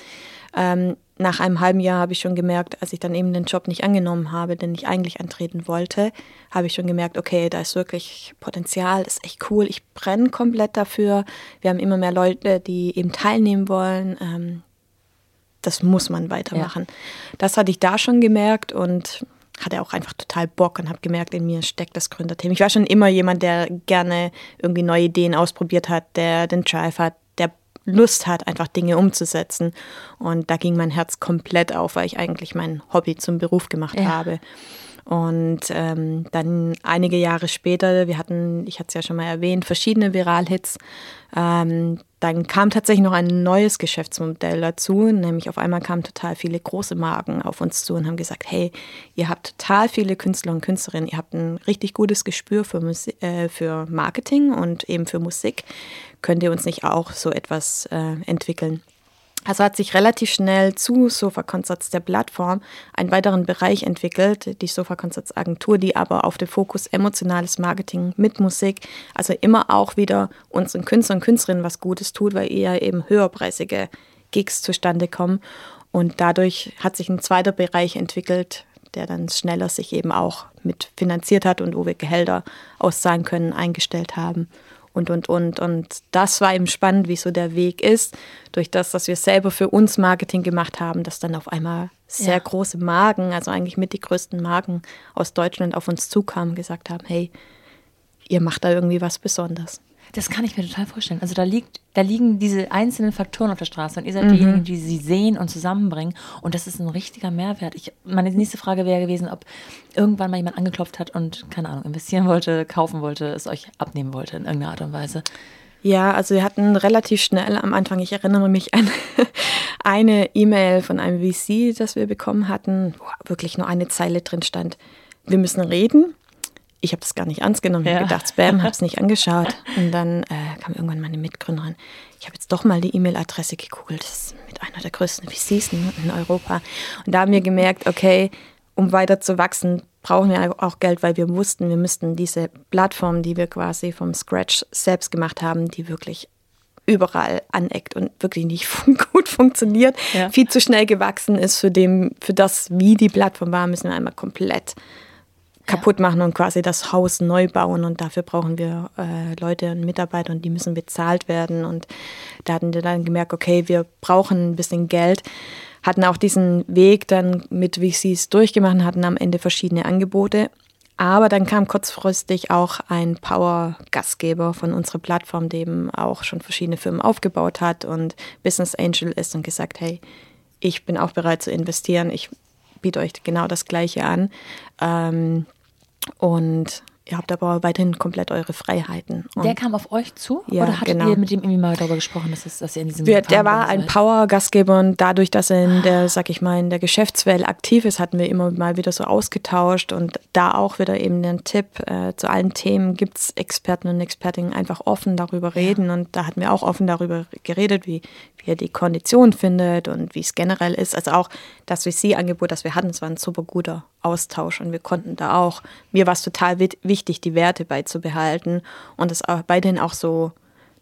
S2: Ähm, nach einem halben Jahr habe ich schon gemerkt, als ich dann eben den Job nicht angenommen habe, den ich eigentlich antreten wollte, habe ich schon gemerkt, okay, da ist wirklich Potenzial, das ist echt cool, ich brenne komplett dafür. Wir haben immer mehr Leute, die eben teilnehmen wollen. Ähm, das muss man weitermachen. Ja. Das hatte ich da schon gemerkt und hatte auch einfach total Bock und habe gemerkt, in mir steckt das Gründerthema. Ich war schon immer jemand, der gerne irgendwie neue Ideen ausprobiert hat, der den Drive hat, der Lust hat, einfach Dinge umzusetzen. Und da ging mein Herz komplett auf, weil ich eigentlich mein Hobby zum Beruf gemacht ja. habe. Und ähm, dann einige Jahre später, wir hatten, ich hatte es ja schon mal erwähnt, verschiedene Viralhits. Ähm, dann kam tatsächlich noch ein neues Geschäftsmodell dazu, nämlich auf einmal kamen total viele große Marken auf uns zu und haben gesagt, hey, ihr habt total viele Künstler und Künstlerinnen, ihr habt ein richtig gutes Gespür für, Musik, äh, für Marketing und eben für Musik. Könnt ihr uns nicht auch so etwas äh, entwickeln? Also hat sich relativ schnell zu Sofa Concerts der Plattform einen weiteren Bereich entwickelt, die Sofa Concerts Agentur, die aber auf den Fokus emotionales Marketing mit Musik, also immer auch wieder unseren Künstlern und Künstlerinnen was Gutes tut, weil eher eben höherpreisige Gigs zustande kommen. Und dadurch hat sich ein zweiter Bereich entwickelt, der dann schneller sich eben auch mit finanziert hat und wo wir Gehälter auszahlen können, eingestellt haben und, und, und. Und das war eben spannend, wie so der Weg ist, durch das, dass wir selber für uns Marketing gemacht haben, dass dann auf einmal sehr ja. große Marken, also eigentlich mit die größten Marken aus Deutschland auf uns zukamen, gesagt haben, hey, ihr macht da irgendwie was Besonderes.
S1: Das kann ich mir total vorstellen. Also da liegt, da liegen diese einzelnen Faktoren auf der Straße und ihr seid mhm. diejenigen, die sie sehen und zusammenbringen. Und das ist ein richtiger Mehrwert. Ich, meine nächste Frage wäre gewesen, ob irgendwann mal jemand angeklopft hat und, keine Ahnung, investieren wollte, kaufen wollte, es euch abnehmen wollte in irgendeiner Art und Weise.
S2: Ja, also wir hatten relativ schnell am Anfang, ich erinnere mich an eine E-Mail von einem VC, das wir bekommen hatten, wo wirklich nur eine Zeile drin stand. Wir müssen reden ich habe das gar nicht ernst genommen. Ich habe gedacht, Spam, habe es nicht angeschaut. Und dann äh, kam irgendwann meine Mitgründerin. Ich habe jetzt doch mal die E-Mail-Adresse gegoogelt. Das ist mit einer der größten VCs in Europa. Und da haben wir gemerkt, okay, um weiter zu wachsen, brauchen wir auch Geld, weil wir wussten, wir müssten diese Plattform, die wir quasi vom Scratch selbst gemacht haben, die wirklich überall aneckt und wirklich nicht gut funktioniert, ja. viel zu schnell gewachsen ist für, dem, für das, wie die Plattform war, müssen wir einmal komplett kaputt machen und quasi das Haus neu bauen. Und dafür brauchen wir äh, Leute und Mitarbeiter und die müssen bezahlt werden. Und da hatten wir dann gemerkt, okay, wir brauchen ein bisschen Geld. Hatten auch diesen Weg dann mit VCs durchgemacht, hatten am Ende verschiedene Angebote. Aber dann kam kurzfristig auch ein Power-Gastgeber von unserer Plattform, der eben auch schon verschiedene Firmen aufgebaut hat und Business Angel ist und gesagt, hey, ich bin auch bereit zu investieren. Ich biete euch genau das Gleiche an. Ähm, und ihr habt aber weiterhin komplett eure Freiheiten.
S1: Und der kam auf euch zu? Ja, oder hattet genau. ihr mit ihm irgendwie mal darüber gesprochen, dass, es, dass ihr in diesem
S2: Wir, Der war ein Power-Gastgeber und dadurch, dass er in der, sag ich mal, in der Geschäftswelt aktiv ist, hatten wir immer mal wieder so ausgetauscht und da auch wieder eben den Tipp, äh, zu allen Themen gibt es Experten und Expertinnen einfach offen darüber reden ja. und da hatten wir auch offen darüber geredet, wie, wie er die Kondition findet und wie es generell ist. Also auch das VC-Angebot, das wir hatten, es war ein super guter Austausch und wir konnten da auch, mir war es total wichtig, die Werte beizubehalten und es auch weiterhin auch so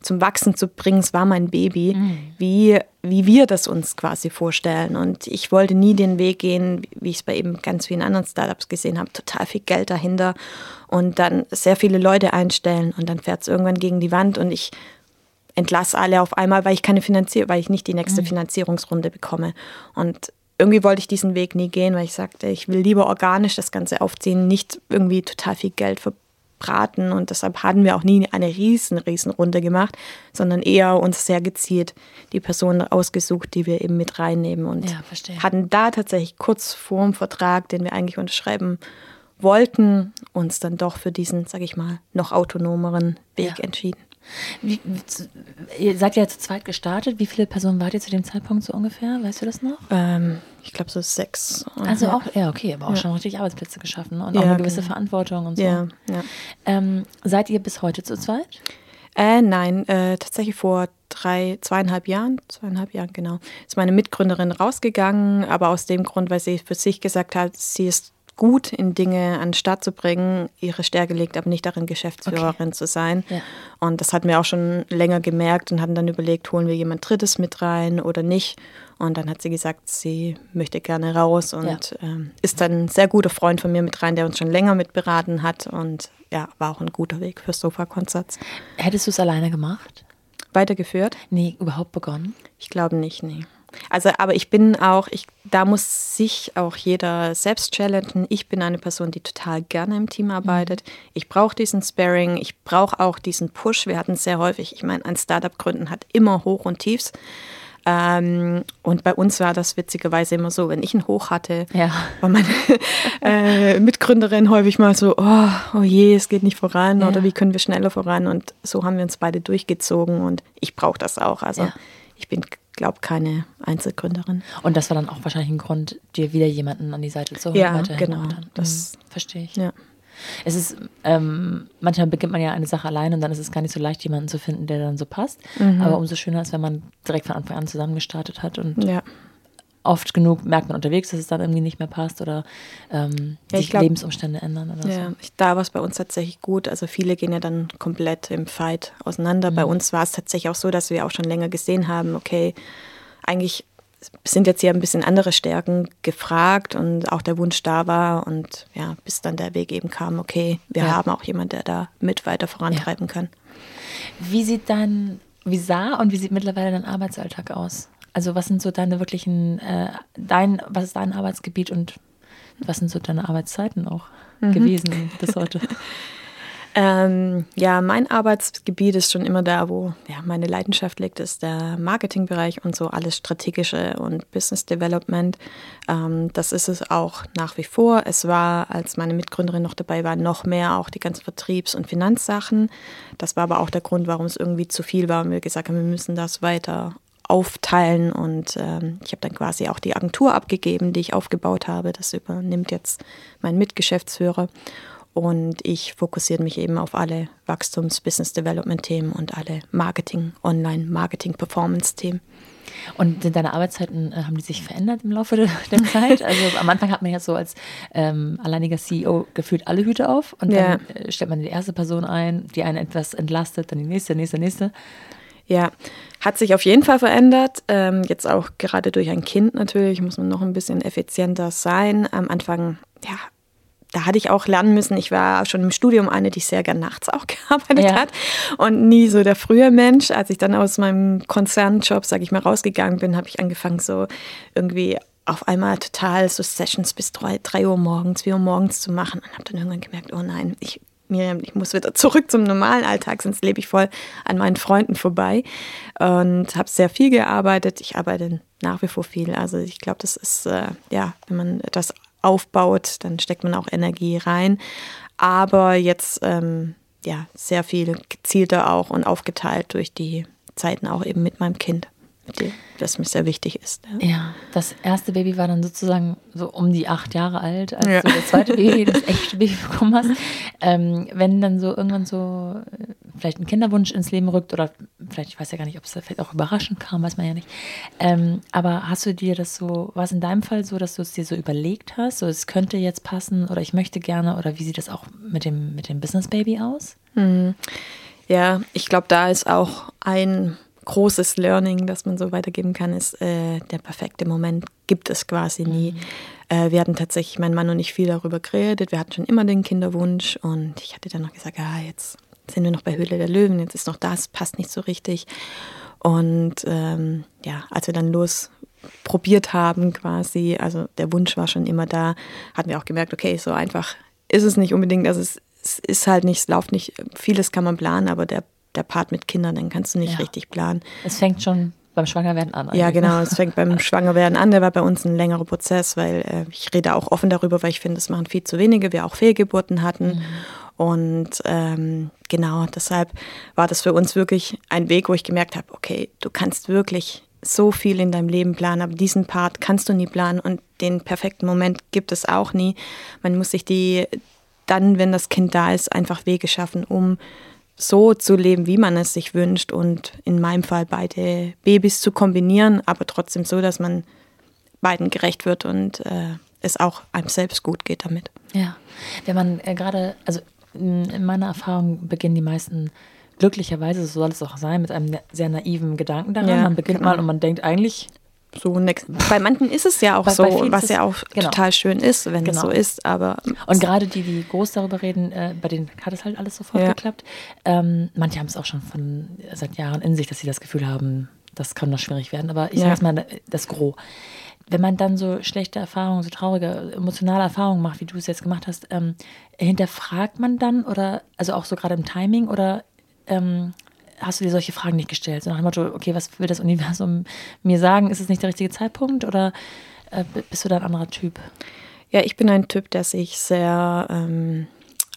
S2: zum Wachsen zu bringen. Es war mein Baby, mhm. wie, wie wir das uns quasi vorstellen. Und ich wollte nie den Weg gehen, wie ich es bei eben ganz vielen anderen Startups gesehen habe, total viel Geld dahinter und dann sehr viele Leute einstellen und dann fährt es irgendwann gegen die Wand und ich entlasse alle auf einmal, weil ich keine Finanzierung, weil ich nicht die nächste mhm. Finanzierungsrunde bekomme. Und irgendwie wollte ich diesen Weg nie gehen, weil ich sagte, ich will lieber organisch das Ganze aufziehen, nicht irgendwie total viel Geld verbraten. Und deshalb hatten wir auch nie eine riesen, riesen Runde gemacht, sondern eher uns sehr gezielt die Personen ausgesucht, die wir eben mit reinnehmen. Und ja, hatten da tatsächlich kurz vor dem Vertrag, den wir eigentlich unterschreiben wollten, uns dann doch für diesen, sag ich mal, noch autonomeren Weg ja. entschieden.
S1: Wie, ihr seid ja zu zweit gestartet. Wie viele Personen wart ihr zu dem Zeitpunkt so ungefähr? Weißt du das noch?
S2: Ähm, ich glaube so sechs.
S1: Also auch, ja, okay, aber auch ja. schon richtig Arbeitsplätze geschaffen und auch eine gewisse genau. Verantwortung und so. Ja. Ähm, seid ihr bis heute zu zweit?
S2: Äh, nein, äh, tatsächlich vor drei, zweieinhalb Jahren, zweieinhalb Jahren genau, ist meine Mitgründerin rausgegangen, aber aus dem Grund, weil sie für sich gesagt hat, sie ist gut in Dinge an den Start zu bringen. Ihre Stärke liegt aber nicht darin, Geschäftsführerin okay. zu sein. Ja. Und das hatten wir auch schon länger gemerkt und hatten dann überlegt, holen wir jemand Drittes mit rein oder nicht. Und dann hat sie gesagt, sie möchte gerne raus und ja. ähm, ist dann ein sehr guter Freund von mir mit rein, der uns schon länger mit beraten hat. Und ja, war auch ein guter Weg für Sofa-Konzerts.
S1: Hättest du es alleine gemacht?
S2: Weitergeführt?
S1: Nee, überhaupt begonnen?
S2: Ich glaube nicht, nee. Also, aber ich bin auch, ich, da muss sich auch jeder selbst challengen. Ich bin eine Person, die total gerne im Team arbeitet. Mhm. Ich brauche diesen Sparing, ich brauche auch diesen Push. Wir hatten sehr häufig. Ich meine, ein Startup gründen hat immer Hoch und Tiefs. Ähm, und bei uns war das witzigerweise immer so, wenn ich einen Hoch hatte, ja. war meine äh, Mitgründerin häufig mal so, oh, oh je, es geht nicht voran ja. oder wie können wir schneller voran? Und so haben wir uns beide durchgezogen und ich brauche das auch. Also ja. ich bin, glaube keine Einzelgründerin.
S1: Und das war dann auch wahrscheinlich ein Grund, dir wieder jemanden an die Seite zu holen.
S2: Ja, genau. Das
S1: mhm. verstehe ich. Ja. Es ist, ähm, manchmal beginnt man ja eine Sache allein und dann ist es gar nicht so leicht, jemanden zu finden, der dann so passt. Mhm. Aber umso schöner ist, wenn man direkt von Anfang an zusammen gestartet hat und ja. Oft genug merkt man unterwegs, dass es dann irgendwie nicht mehr passt oder ähm, ja, sich glaub, Lebensumstände ändern oder
S2: ja, so. Da war es bei uns tatsächlich gut. Also viele gehen ja dann komplett im Fight auseinander. Mhm. Bei uns war es tatsächlich auch so, dass wir auch schon länger gesehen haben, okay, eigentlich sind jetzt hier ein bisschen andere Stärken gefragt und auch der Wunsch da war und ja, bis dann der Weg eben kam, okay, wir ja. haben auch jemanden, der da mit weiter vorantreiben ja. kann.
S1: Wie sieht dein, wie sah und wie sieht mittlerweile dein Arbeitsalltag aus? Also was sind so deine wirklichen, äh, dein, was ist dein Arbeitsgebiet und was sind so deine Arbeitszeiten auch mhm. gewesen bis heute?
S2: Ähm, ja, mein Arbeitsgebiet ist schon immer da, wo ja, meine Leidenschaft liegt, ist der Marketingbereich und so alles strategische und Business Development. Ähm, das ist es auch nach wie vor. Es war, als meine Mitgründerin noch dabei war, noch mehr auch die ganzen Vertriebs- und Finanzsachen. Das war aber auch der Grund, warum es irgendwie zu viel war und wir gesagt haben, wir müssen das weiter aufteilen und ähm, ich habe dann quasi auch die Agentur abgegeben, die ich aufgebaut habe. Das übernimmt jetzt mein Mitgeschäftsführer und ich fokussiere mich eben auf alle Wachstums-, Business Development-Themen und alle Marketing, Online-Marketing, Performance-Themen.
S1: Und sind deine Arbeitszeiten, äh, haben die sich verändert im Laufe der, der Zeit? Also am Anfang hat man ja so als ähm, alleiniger CEO gefühlt alle Hüte auf und dann ja. Äh, stellt man die erste Person ein, die einen etwas entlastet, dann die nächste, nächste, nächste.
S2: Ja, hat sich auf jeden Fall verändert. Ähm, jetzt auch gerade durch ein Kind natürlich muss man noch ein bisschen effizienter sein. Am Anfang, ja, da hatte ich auch lernen müssen. Ich war schon im Studium eine, die sehr gern nachts auch gearbeitet ja. hat und nie so der frühe Mensch. Als ich dann aus meinem Konzernjob, sage ich mal, rausgegangen bin, habe ich angefangen so irgendwie auf einmal total so Sessions bis drei, drei Uhr morgens, vier Uhr morgens zu machen und habe dann irgendwann gemerkt, oh nein, ich, Miriam, ich muss wieder zurück zum normalen Alltag, sonst lebe ich voll an meinen Freunden vorbei und habe sehr viel gearbeitet. Ich arbeite nach wie vor viel. Also ich glaube, das ist, äh, ja, wenn man etwas aufbaut, dann steckt man auch Energie rein. Aber jetzt ähm, ja sehr viel gezielter auch und aufgeteilt durch die Zeiten auch eben mit meinem Kind das mir sehr wichtig ist.
S1: Ja. ja. das erste Baby war dann sozusagen so um die acht Jahre alt, als ja. du das zweite Baby, das echte Baby bekommen hast. Ähm, wenn dann so irgendwann so äh, vielleicht ein Kinderwunsch ins Leben rückt oder vielleicht, ich weiß ja gar nicht, ob es da vielleicht auch überraschend kam, weiß man ja nicht. Ähm, aber hast du dir das so, war es in deinem Fall so, dass du es dir so überlegt hast, so es könnte jetzt passen oder ich möchte gerne oder wie sieht das auch mit dem, mit dem Business Baby aus?
S2: Mhm. Ja, ich glaube, da ist auch ein großes Learning, das man so weitergeben kann, ist, äh, der perfekte Moment gibt es quasi nie. Mhm. Äh, wir hatten tatsächlich, mein Mann und ich, viel darüber geredet. Wir hatten schon immer den Kinderwunsch und ich hatte dann noch gesagt, ja, jetzt sind wir noch bei Höhle der Löwen, jetzt ist noch das, passt nicht so richtig. Und ähm, ja, als wir dann los probiert haben quasi, also der Wunsch war schon immer da, hatten wir auch gemerkt, okay, so einfach ist es nicht unbedingt, also es, es ist halt nicht, es läuft nicht, vieles kann man planen, aber der der Part mit Kindern, dann kannst du nicht ja. richtig planen.
S1: Es fängt schon beim Schwangerwerden an.
S2: Ja, genau, es fängt beim Schwangerwerden an. Der war bei uns ein längerer Prozess, weil äh, ich rede auch offen darüber, weil ich finde, das machen viel zu wenige. Wir auch Fehlgeburten hatten. Mhm. Und ähm, genau, deshalb war das für uns wirklich ein Weg, wo ich gemerkt habe, okay, du kannst wirklich so viel in deinem Leben planen, aber diesen Part kannst du nie planen und den perfekten Moment gibt es auch nie. Man muss sich die dann, wenn das Kind da ist, einfach Wege schaffen, um so zu leben, wie man es sich wünscht und in meinem Fall beide Babys zu kombinieren, aber trotzdem so, dass man beiden gerecht wird und äh, es auch einem selbst gut geht damit.
S1: Ja, wenn man äh, gerade, also in meiner Erfahrung beginnen die meisten glücklicherweise, so soll es auch sein, mit einem sehr naiven Gedanken daran. Ja, man beginnt genau. mal und man denkt eigentlich,
S2: so nix. Bei manchen ist es ja auch bei, so, bei was ja auch genau. total schön ist, wenn genau. es so ist. Aber
S1: und gerade die, die groß darüber reden, äh, bei denen hat es halt alles sofort ja. geklappt. Ähm, manche haben es auch schon von seit Jahren in sich, dass sie das Gefühl haben, das kann noch schwierig werden, aber ich ja. sage mal, das Gros. Wenn man dann so schlechte Erfahrungen, so traurige, emotionale Erfahrungen macht, wie du es jetzt gemacht hast, ähm, hinterfragt man dann oder, also auch so gerade im Timing oder ähm, hast du dir solche Fragen nicht gestellt? So nach dem Motto, okay, was will das Universum mir sagen? Ist es nicht der richtige Zeitpunkt oder äh, bist du da ein anderer Typ?
S2: Ja, ich bin ein Typ, der sich sehr ähm,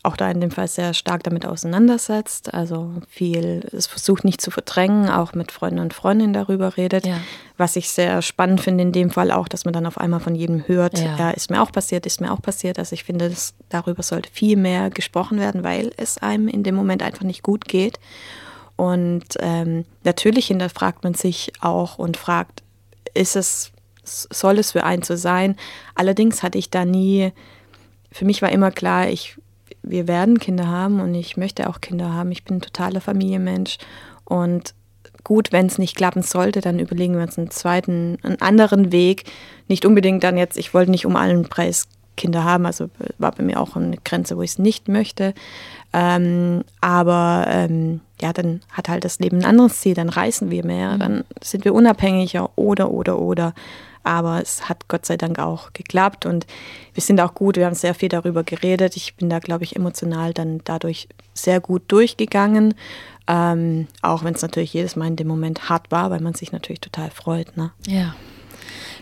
S2: auch da in dem Fall sehr stark damit auseinandersetzt. Also viel, es versucht nicht zu verdrängen, auch mit Freunden und Freundinnen darüber redet. Ja. Was ich sehr spannend finde in dem Fall auch, dass man dann auf einmal von jedem hört, ja. ja, ist mir auch passiert, ist mir auch passiert. Also ich finde, das, darüber sollte viel mehr gesprochen werden, weil es einem in dem Moment einfach nicht gut geht. Und ähm, natürlich hinterfragt man sich auch und fragt, ist es, soll es für einen so sein? Allerdings hatte ich da nie, für mich war immer klar, ich wir werden Kinder haben und ich möchte auch Kinder haben. Ich bin ein totaler Familienmensch und gut, wenn es nicht klappen sollte, dann überlegen wir uns einen zweiten, einen anderen Weg. Nicht unbedingt dann jetzt, ich wollte nicht um allen Preis Kinder haben, also war bei mir auch eine Grenze, wo ich es nicht möchte. Ähm, aber ähm, ja, dann hat halt das Leben ein anderes Ziel, dann reisen wir mehr, mhm. dann sind wir unabhängiger oder, oder, oder. Aber es hat Gott sei Dank auch geklappt und wir sind auch gut. Wir haben sehr viel darüber geredet. Ich bin da, glaube ich, emotional dann dadurch sehr gut durchgegangen. Ähm, auch wenn es natürlich jedes Mal in dem Moment hart war, weil man sich natürlich total freut. Ne?
S1: Ja.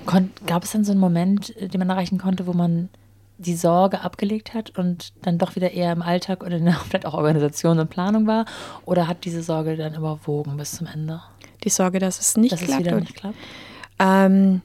S1: Kon gab es dann so einen Moment, den man erreichen konnte, wo man die Sorge abgelegt hat und dann doch wieder eher im Alltag oder in der vielleicht auch Organisation und Planung war? Oder hat diese Sorge dann überwogen bis zum Ende?
S2: Die Sorge, dass es nicht
S1: dass
S2: klappt.
S1: Es wieder nicht klappt?
S2: Ähm,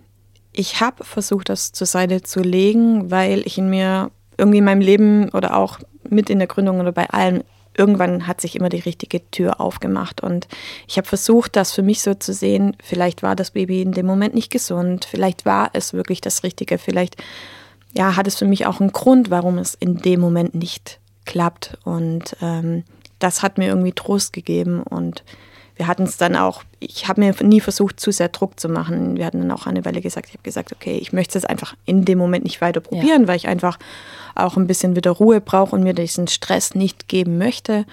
S2: ich habe versucht, das zur Seite zu legen, weil ich in mir irgendwie in meinem Leben oder auch mit in der Gründung oder bei allem irgendwann hat sich immer die richtige Tür aufgemacht. Und ich habe versucht, das für mich so zu sehen, vielleicht war das Baby in dem Moment nicht gesund, vielleicht war es wirklich das Richtige, vielleicht ja, hat es für mich auch einen Grund, warum es in dem Moment nicht klappt. Und ähm, das hat mir irgendwie Trost gegeben und wir hatten es dann auch, ich habe mir nie versucht, zu sehr Druck zu machen. Wir hatten dann auch eine Weile gesagt, ich habe gesagt, okay, ich möchte es einfach in dem Moment nicht weiter probieren, ja. weil ich einfach auch ein bisschen wieder Ruhe brauche und mir diesen Stress nicht geben möchte.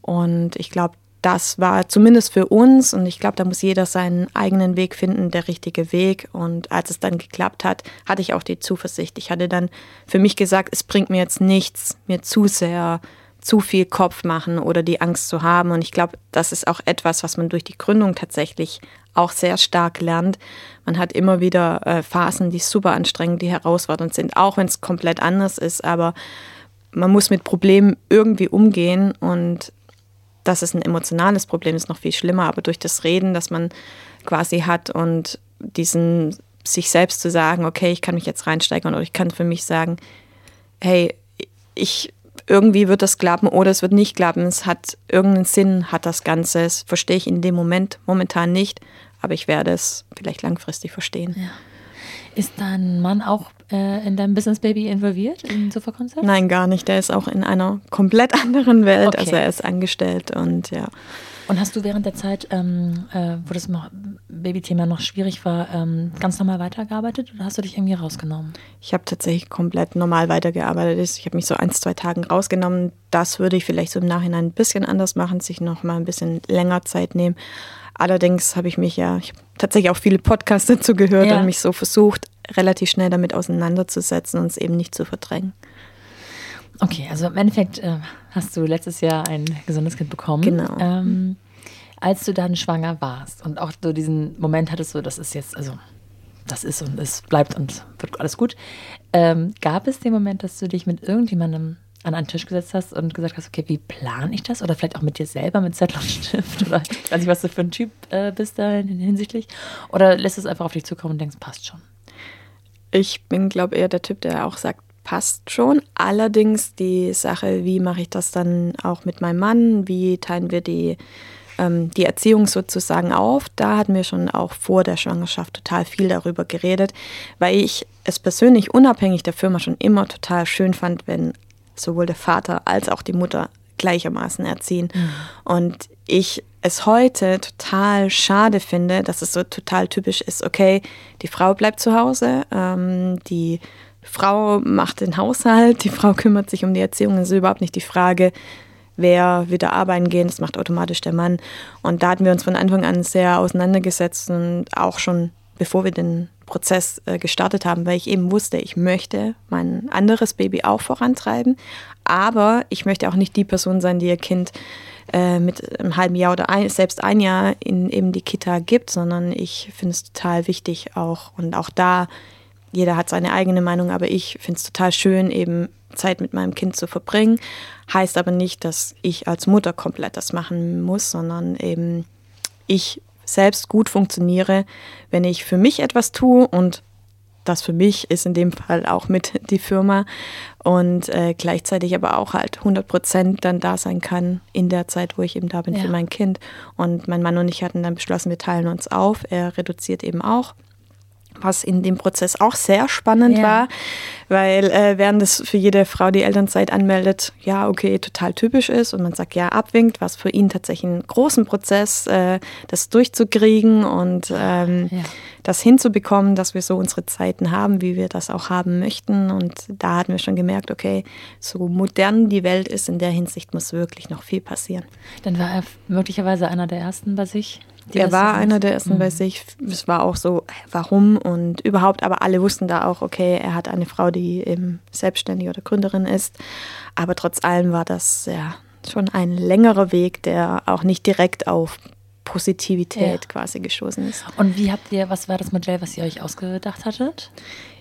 S2: Und ich glaube, das war zumindest für uns, und ich glaube, da muss jeder seinen eigenen Weg finden, der richtige Weg. Und als es dann geklappt hat, hatte ich auch die Zuversicht. Ich hatte dann für mich gesagt, es bringt mir jetzt nichts, mir zu sehr zu viel Kopf machen oder die Angst zu haben. Und ich glaube, das ist auch etwas, was man durch die Gründung tatsächlich auch sehr stark lernt. Man hat immer wieder äh, Phasen, die super anstrengend, die herausfordernd sind, auch wenn es komplett anders ist. Aber man muss mit Problemen irgendwie umgehen und dass es ein emotionales Problem ist, noch viel schlimmer. Aber durch das Reden, das man quasi hat und diesen sich selbst zu sagen, okay, ich kann mich jetzt reinsteigern oder ich kann für mich sagen, hey, ich irgendwie wird das klappen oder es wird nicht klappen. Es hat irgendeinen Sinn, hat das Ganze. Das verstehe ich in dem Moment momentan nicht, aber ich werde es vielleicht langfristig verstehen. Ja.
S1: Ist dein Mann auch äh, in deinem Business Baby involviert in Sofa Concept?
S2: Nein, gar nicht. Der ist auch in einer komplett anderen Welt. Okay. Also er ist angestellt und ja.
S1: Und hast du während der Zeit, ähm, äh, wo das Babythema noch schwierig war, ähm, ganz normal weitergearbeitet oder hast du dich irgendwie rausgenommen?
S2: Ich habe tatsächlich komplett normal weitergearbeitet. Ich habe mich so ein, zwei Tagen rausgenommen. Das würde ich vielleicht so im Nachhinein ein bisschen anders machen, sich noch mal ein bisschen länger Zeit nehmen. Allerdings habe ich mich ja, ich habe tatsächlich auch viele Podcasts dazu gehört ja. und mich so versucht, relativ schnell damit auseinanderzusetzen und es eben nicht zu verdrängen.
S1: Okay, also im Endeffekt äh, hast du letztes Jahr ein gesundes Kind bekommen.
S2: Genau.
S1: Ähm, als du dann schwanger warst und auch so diesen Moment hattest, so das ist jetzt, also das ist und es bleibt und wird alles gut, ähm, gab es den Moment, dass du dich mit irgendjemandem an einen Tisch gesetzt hast und gesagt hast, okay, wie plane ich das? Oder vielleicht auch mit dir selber mit Zettel und Stift oder ich weiß nicht, was du für ein Typ äh, bist da hinsichtlich. Oder lässt es einfach auf dich zukommen und denkst, passt schon?
S2: Ich bin, glaube ich, eher der Typ, der auch sagt, passt schon. Allerdings die Sache, wie mache ich das dann auch mit meinem Mann? Wie teilen wir die, ähm, die Erziehung sozusagen auf? Da hatten wir schon auch vor der Schwangerschaft total viel darüber geredet, weil ich es persönlich unabhängig der Firma schon immer total schön fand, wenn sowohl der Vater als auch die Mutter gleichermaßen erziehen. Mhm. Und ich es heute total schade finde, dass es so total typisch ist, okay, die Frau bleibt zu Hause, ähm, die Frau macht den Haushalt, die Frau kümmert sich um die Erziehung. Es ist überhaupt nicht die Frage, wer wieder arbeiten gehen, das macht automatisch der Mann. Und da hatten wir uns von Anfang an sehr auseinandergesetzt und auch schon bevor wir den Prozess äh, gestartet haben, weil ich eben wusste, ich möchte mein anderes Baby auch vorantreiben, aber ich möchte auch nicht die Person sein, die ihr Kind äh, mit einem halben Jahr oder ein, selbst ein Jahr in eben die Kita gibt, sondern ich finde es total wichtig auch und auch da, jeder hat seine eigene Meinung, aber ich finde es total schön, eben Zeit mit meinem Kind zu verbringen. Heißt aber nicht, dass ich als Mutter komplett das machen muss, sondern eben ich selbst gut funktioniere, wenn ich für mich etwas tue und das für mich ist in dem Fall auch mit die Firma und äh, gleichzeitig aber auch halt 100 Prozent dann da sein kann in der Zeit, wo ich eben da bin ja. für mein Kind. Und mein Mann und ich hatten dann beschlossen, wir teilen uns auf. Er reduziert eben auch was in dem Prozess auch sehr spannend ja. war, weil äh, während es für jede Frau, die Elternzeit anmeldet, ja, okay, total typisch ist und man sagt ja, abwinkt, was für ihn tatsächlich einen großen Prozess, äh, das durchzukriegen und ähm, ja. das hinzubekommen, dass wir so unsere Zeiten haben, wie wir das auch haben möchten. Und da hatten wir schon gemerkt, okay, so modern die Welt ist, in der Hinsicht muss wirklich noch viel passieren.
S1: Dann war er möglicherweise einer der ersten bei sich
S2: er war einer der ersten mhm. bei sich. Es war auch so, warum und überhaupt, aber alle wussten da auch, okay, er hat eine Frau, die eben selbstständig oder Gründerin ist. Aber trotz allem war das ja schon ein längerer Weg, der auch nicht direkt auf Positivität ja. quasi gestoßen ist.
S1: Und wie habt ihr, was war das Modell, was ihr euch ausgedacht hattet?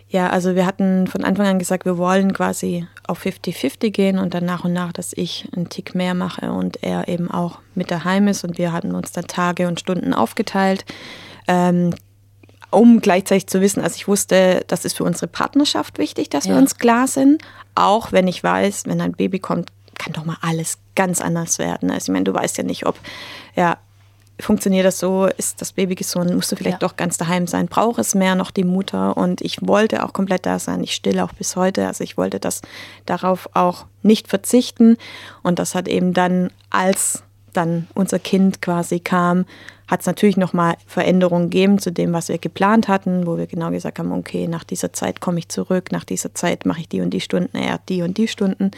S2: Ja, also wir hatten von Anfang an gesagt, wir wollen quasi auf 50-50 gehen und dann nach und nach, dass ich einen Tick mehr mache und er eben auch mit daheim ist und wir hatten uns dann Tage und Stunden aufgeteilt. Ähm, um gleichzeitig zu wissen, also ich wusste, das ist für unsere Partnerschaft wichtig, dass ja. wir uns klar sind. Auch wenn ich weiß, wenn ein Baby kommt, kann doch mal alles ganz anders werden. Also ich meine, du weißt ja nicht, ob ja, funktioniert das so, ist das Baby gesund, musst du vielleicht ja. doch ganz daheim sein, braucht es mehr noch die Mutter? Und ich wollte auch komplett da sein, ich stille auch bis heute, also ich wollte das darauf auch nicht verzichten. Und das hat eben dann, als dann unser Kind quasi kam, hat es natürlich nochmal Veränderungen gegeben zu dem, was wir geplant hatten, wo wir genau gesagt haben, okay, nach dieser Zeit komme ich zurück, nach dieser Zeit mache ich die und die Stunden, er hat die und die Stunden.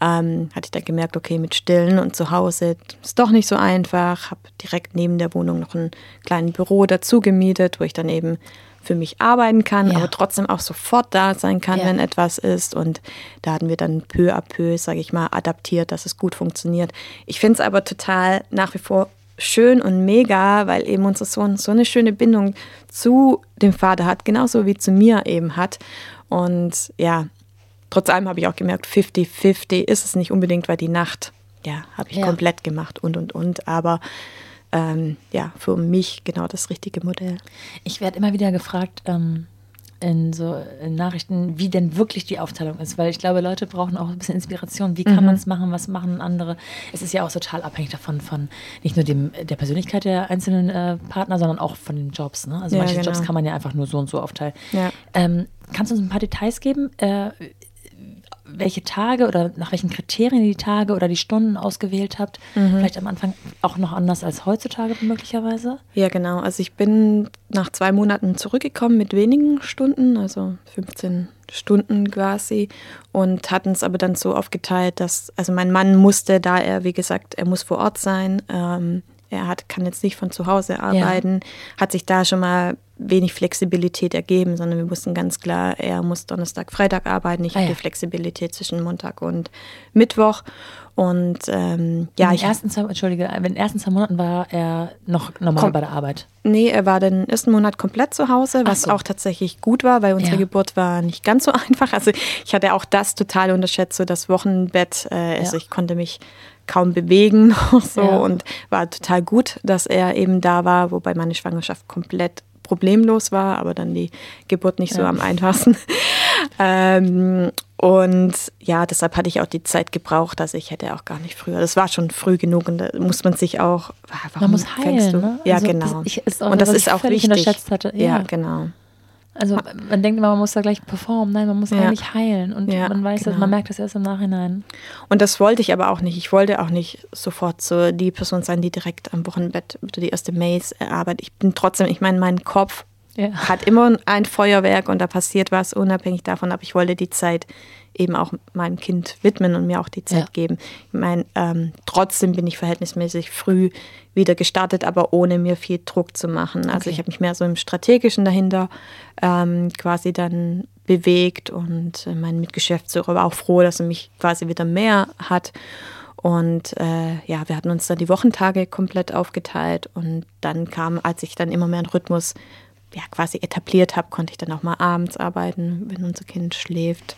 S2: Ähm, hatte ich dann gemerkt, okay, mit Stillen und zu Hause ist doch nicht so einfach. Habe direkt neben der Wohnung noch ein kleines Büro dazu gemietet, wo ich dann eben für mich arbeiten kann, ja. aber trotzdem auch sofort da sein kann, ja. wenn etwas ist. Und da hatten wir dann peu à peu, sage ich mal, adaptiert, dass es gut funktioniert. Ich finde es aber total nach wie vor schön und mega, weil eben unser Sohn so eine schöne Bindung zu dem Vater hat, genauso wie zu mir eben hat. Und ja, trotz allem habe ich auch gemerkt, 50-50 ist es nicht unbedingt, weil die Nacht, ja, habe ich ja. komplett gemacht und und und. Aber ähm, ja, für mich genau das richtige Modell.
S1: Ich werde immer wieder gefragt, ähm, in so in Nachrichten, wie denn wirklich die Aufteilung ist, weil ich glaube, Leute brauchen auch ein bisschen Inspiration. Wie kann mhm. man es machen? Was machen andere? Es ist ja auch total abhängig davon, von nicht nur dem, der Persönlichkeit der einzelnen äh, Partner, sondern auch von den Jobs. Ne? Also ja, manche genau. Jobs kann man ja einfach nur so und so aufteilen. Ja. Ähm, kannst du uns ein paar Details geben? Äh, welche Tage oder nach welchen Kriterien die Tage oder die Stunden ausgewählt habt. Mhm. Vielleicht am Anfang auch noch anders als heutzutage möglicherweise.
S2: Ja, genau. Also ich bin nach zwei Monaten zurückgekommen mit wenigen Stunden, also 15 Stunden quasi und hatten es aber dann so aufgeteilt, dass, also mein Mann musste, da er, wie gesagt, er muss vor Ort sein, ähm, er hat, kann jetzt nicht von zu Hause arbeiten, ja. hat sich da schon mal wenig Flexibilität ergeben, sondern wir wussten ganz klar, er muss Donnerstag, Freitag arbeiten. Ich ah, habe ja. die Flexibilität zwischen Montag und Mittwoch. Und ähm, ja,
S1: in
S2: den
S1: ersten zwei, Entschuldige, in den ersten zwei Monaten war er noch normal bei der Arbeit.
S2: Nee, er war den ersten Monat komplett zu Hause, was so. auch tatsächlich gut war, weil unsere ja. Geburt war nicht ganz so einfach. Also ich hatte auch das total unterschätzt, so das Wochenbett. Äh, also ich konnte mich kaum bewegen so ja. und war total gut, dass er eben da war, wobei meine Schwangerschaft komplett problemlos war, aber dann die Geburt nicht so am einfachsten. ähm, und ja, deshalb hatte ich auch die Zeit gebraucht, dass ich hätte auch gar nicht früher. Das war schon früh genug und da muss man sich auch.
S1: Warum man muss heilen, ne?
S2: Ja, also, genau. Das, ich, auch, und das ist auch wichtig.
S1: Hatte. Ja. ja, genau. Also man denkt immer, man muss da gleich performen. Nein, man muss ja. eigentlich heilen. Und ja, man weiß, genau. man merkt das erst im Nachhinein.
S2: Und das wollte ich aber auch nicht. Ich wollte auch nicht sofort so die Person sein, die direkt am Wochenbett die erste Mails erarbeitet. Ich bin trotzdem, ich meine, mein Kopf ja. hat immer ein Feuerwerk und da passiert was unabhängig davon, aber ich wollte die Zeit eben auch meinem Kind widmen und mir auch die Zeit ja. geben. Ich meine, ähm, trotzdem bin ich verhältnismäßig früh wieder gestartet, aber ohne mir viel Druck zu machen. Also okay. ich habe mich mehr so im Strategischen dahinter ähm, quasi dann bewegt und äh, mein Mitgeschäftsführer war auch froh, dass er mich quasi wieder mehr hat. Und äh, ja, wir hatten uns dann die Wochentage komplett aufgeteilt und dann kam, als ich dann immer mehr einen Rhythmus ja, quasi etabliert habe, konnte ich dann auch mal abends arbeiten, wenn unser Kind schläft.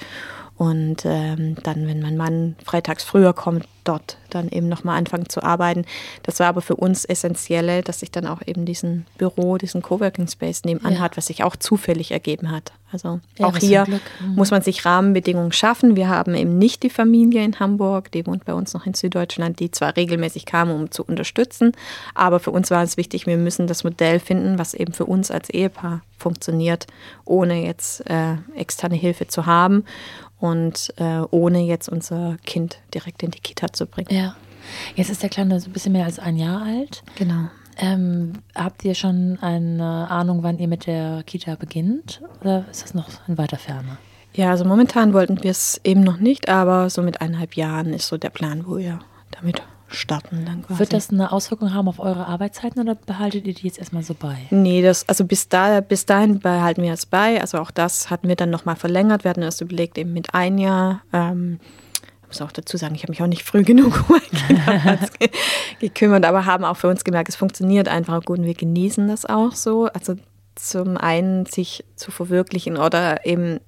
S2: Und ähm, dann, wenn mein Mann freitags früher kommt, dort dann eben nochmal anfangen zu arbeiten. Das war aber für uns essentielle, dass sich dann auch eben diesen Büro, diesen Coworking Space nebenan ja. hat, was sich auch zufällig ergeben hat. Also ja, auch hier mhm. muss man sich Rahmenbedingungen schaffen. Wir haben eben nicht die Familie in Hamburg, die wohnt bei uns noch in Süddeutschland, die zwar regelmäßig kam, um zu unterstützen, aber für uns war es wichtig, wir müssen das Modell finden, was eben für uns als Ehepaar funktioniert, ohne jetzt äh, externe Hilfe zu haben und äh, ohne jetzt unser Kind direkt in die Kita zu bringen.
S1: Ja. Jetzt ist der Kleine so ein bisschen mehr als ein Jahr alt.
S2: Genau.
S1: Ähm, habt ihr schon eine Ahnung, wann ihr mit der Kita beginnt? Oder ist das noch in weiter Ferne?
S2: Ja, also momentan wollten wir es eben noch nicht, aber so mit eineinhalb Jahren ist so der Plan, wo wir damit starten dann
S1: quasi. Wird das eine Auswirkung haben auf eure Arbeitszeiten oder behaltet ihr die jetzt erstmal so bei?
S2: Nee, das, also bis, da, bis dahin behalten wir es bei. Also auch das hatten wir dann nochmal verlängert. Wir hatten erst überlegt, eben mit ein Jahr. Ähm, ich muss auch dazu sagen, ich habe mich auch nicht früh genug um gekümmert, aber haben auch für uns gemerkt, es funktioniert einfach gut und wir genießen das auch so. Also zum einen sich zu verwirklichen oder eben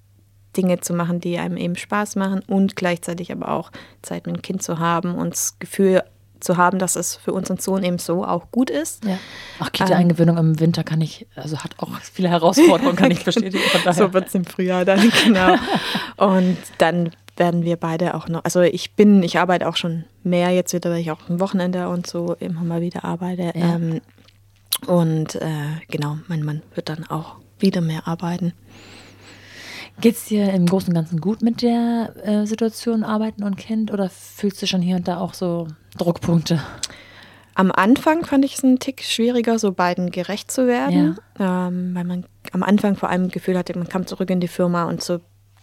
S2: Dinge zu machen, die einem eben Spaß machen und gleichzeitig aber auch Zeit mit dem Kind zu haben und das Gefühl zu haben, dass es für unseren Sohn eben so auch gut ist. Ja.
S1: Ach, Kita-Eingewöhnung ähm, im Winter kann ich, also hat auch viele Herausforderungen, kann ich bestätigen.
S2: so wird es im Frühjahr dann, genau. Und dann werden wir beide auch noch, also ich bin, ich arbeite auch schon mehr jetzt wieder, weil ich auch am Wochenende und so immer mal wieder arbeite. Ja. Ähm, und äh, genau, mein Mann wird dann auch wieder mehr arbeiten.
S1: Geht es dir im Großen und Ganzen gut mit der äh, Situation Arbeiten und Kind oder fühlst du schon hier und da auch so Druckpunkte?
S2: Am Anfang fand ich es einen Tick schwieriger, so beiden gerecht zu werden, ja. ähm, weil man am Anfang vor allem Gefühl hatte, man kam zurück in die Firma und so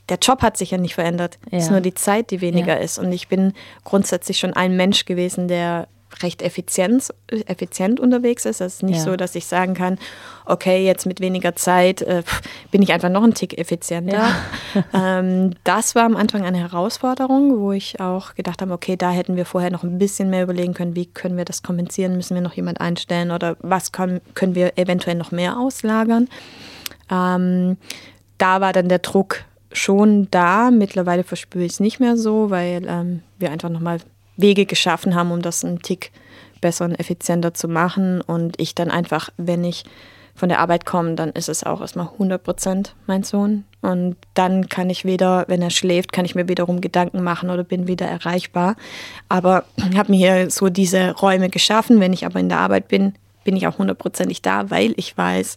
S2: der Job hat sich ja nicht verändert. Ja. Es ist nur die Zeit, die weniger ja. ist. Und ich bin grundsätzlich schon ein Mensch gewesen, der recht effizient, effizient unterwegs ist. Es ist nicht ja. so, dass ich sagen kann, okay, jetzt mit weniger Zeit äh, bin ich einfach noch ein Tick effizienter. Ja. Ähm, das war am Anfang eine Herausforderung, wo ich auch gedacht habe, okay, da hätten wir vorher noch ein bisschen mehr überlegen können, wie können wir das kompensieren, müssen wir noch jemand einstellen oder was können, können wir eventuell noch mehr auslagern. Ähm, da war dann der Druck schon da. Mittlerweile verspüre ich es nicht mehr so, weil ähm, wir einfach nochmal Wege geschaffen haben, um das einen Tick besser und effizienter zu machen. Und ich dann einfach, wenn ich von der Arbeit komme, dann ist es auch erstmal 100 Prozent mein Sohn. Und dann kann ich wieder, wenn er schläft, kann ich mir wiederum Gedanken machen oder bin wieder erreichbar. Aber ich habe mir hier so diese Räume geschaffen. Wenn ich aber in der Arbeit bin, bin ich auch hundertprozentig da, weil ich weiß,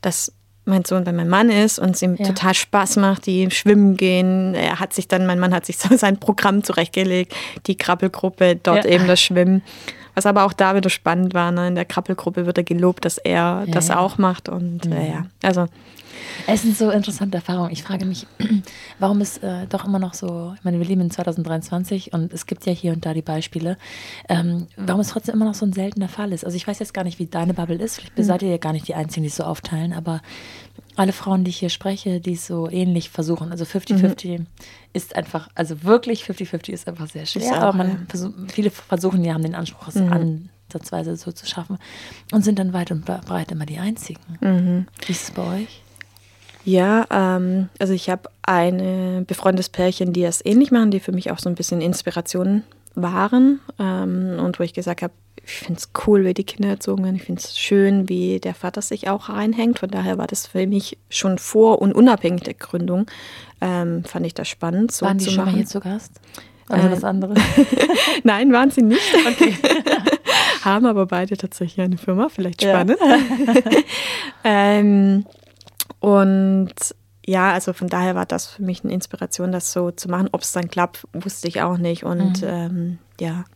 S2: dass mein Sohn bei meinem Mann ist und es ihm ja. total Spaß macht, die schwimmen gehen. Er hat sich dann, mein Mann hat sich so sein Programm zurechtgelegt, die Krabbelgruppe, dort ja. eben das Schwimmen. Was aber auch da wieder spannend war, ne? in der Krabbelgruppe wird er gelobt, dass er ja, das auch macht und äh, ja, also
S1: es sind so interessante Erfahrungen. Ich frage mich, warum es äh, doch immer noch so, ich meine, wir leben in 2023 und es gibt ja hier und da die Beispiele, ähm, warum es trotzdem immer noch so ein seltener Fall ist. Also ich weiß jetzt gar nicht, wie deine Bubble ist. Vielleicht hm. seid ihr ja gar nicht die Einzigen, die es so aufteilen, aber alle Frauen, die ich hier spreche, die es so ähnlich versuchen, also 50-50 mhm. ist einfach, also wirklich 50-50 ist einfach sehr schwer, auch, aber man ja. versuch, viele versuchen, die haben den Anspruch, es mhm. ansatzweise so zu schaffen und sind dann weit und breit immer die Einzigen. Mhm. Wie ist es bei euch?
S2: Ja, ähm, also ich habe ein befreundetes Pärchen, die das ähnlich machen, die für mich auch so ein bisschen Inspiration waren ähm, und wo ich gesagt habe, ich finde es cool, wie die Kinder erzogen werden. Ich finde es schön, wie der Vater sich auch reinhängt. Von daher war das für mich schon vor und unabhängig der Gründung, ähm, fand ich das spannend.
S1: So waren die schon machen. mal hier zu Gast? Oder äh, was anderes?
S2: Nein, waren sie nicht. Okay. Haben aber beide tatsächlich eine Firma, vielleicht spannend. Ja. ähm, und ja, also von daher war das für mich eine Inspiration, das so zu machen. Ob es dann klappt, wusste ich auch nicht. Und mhm. ähm, ja.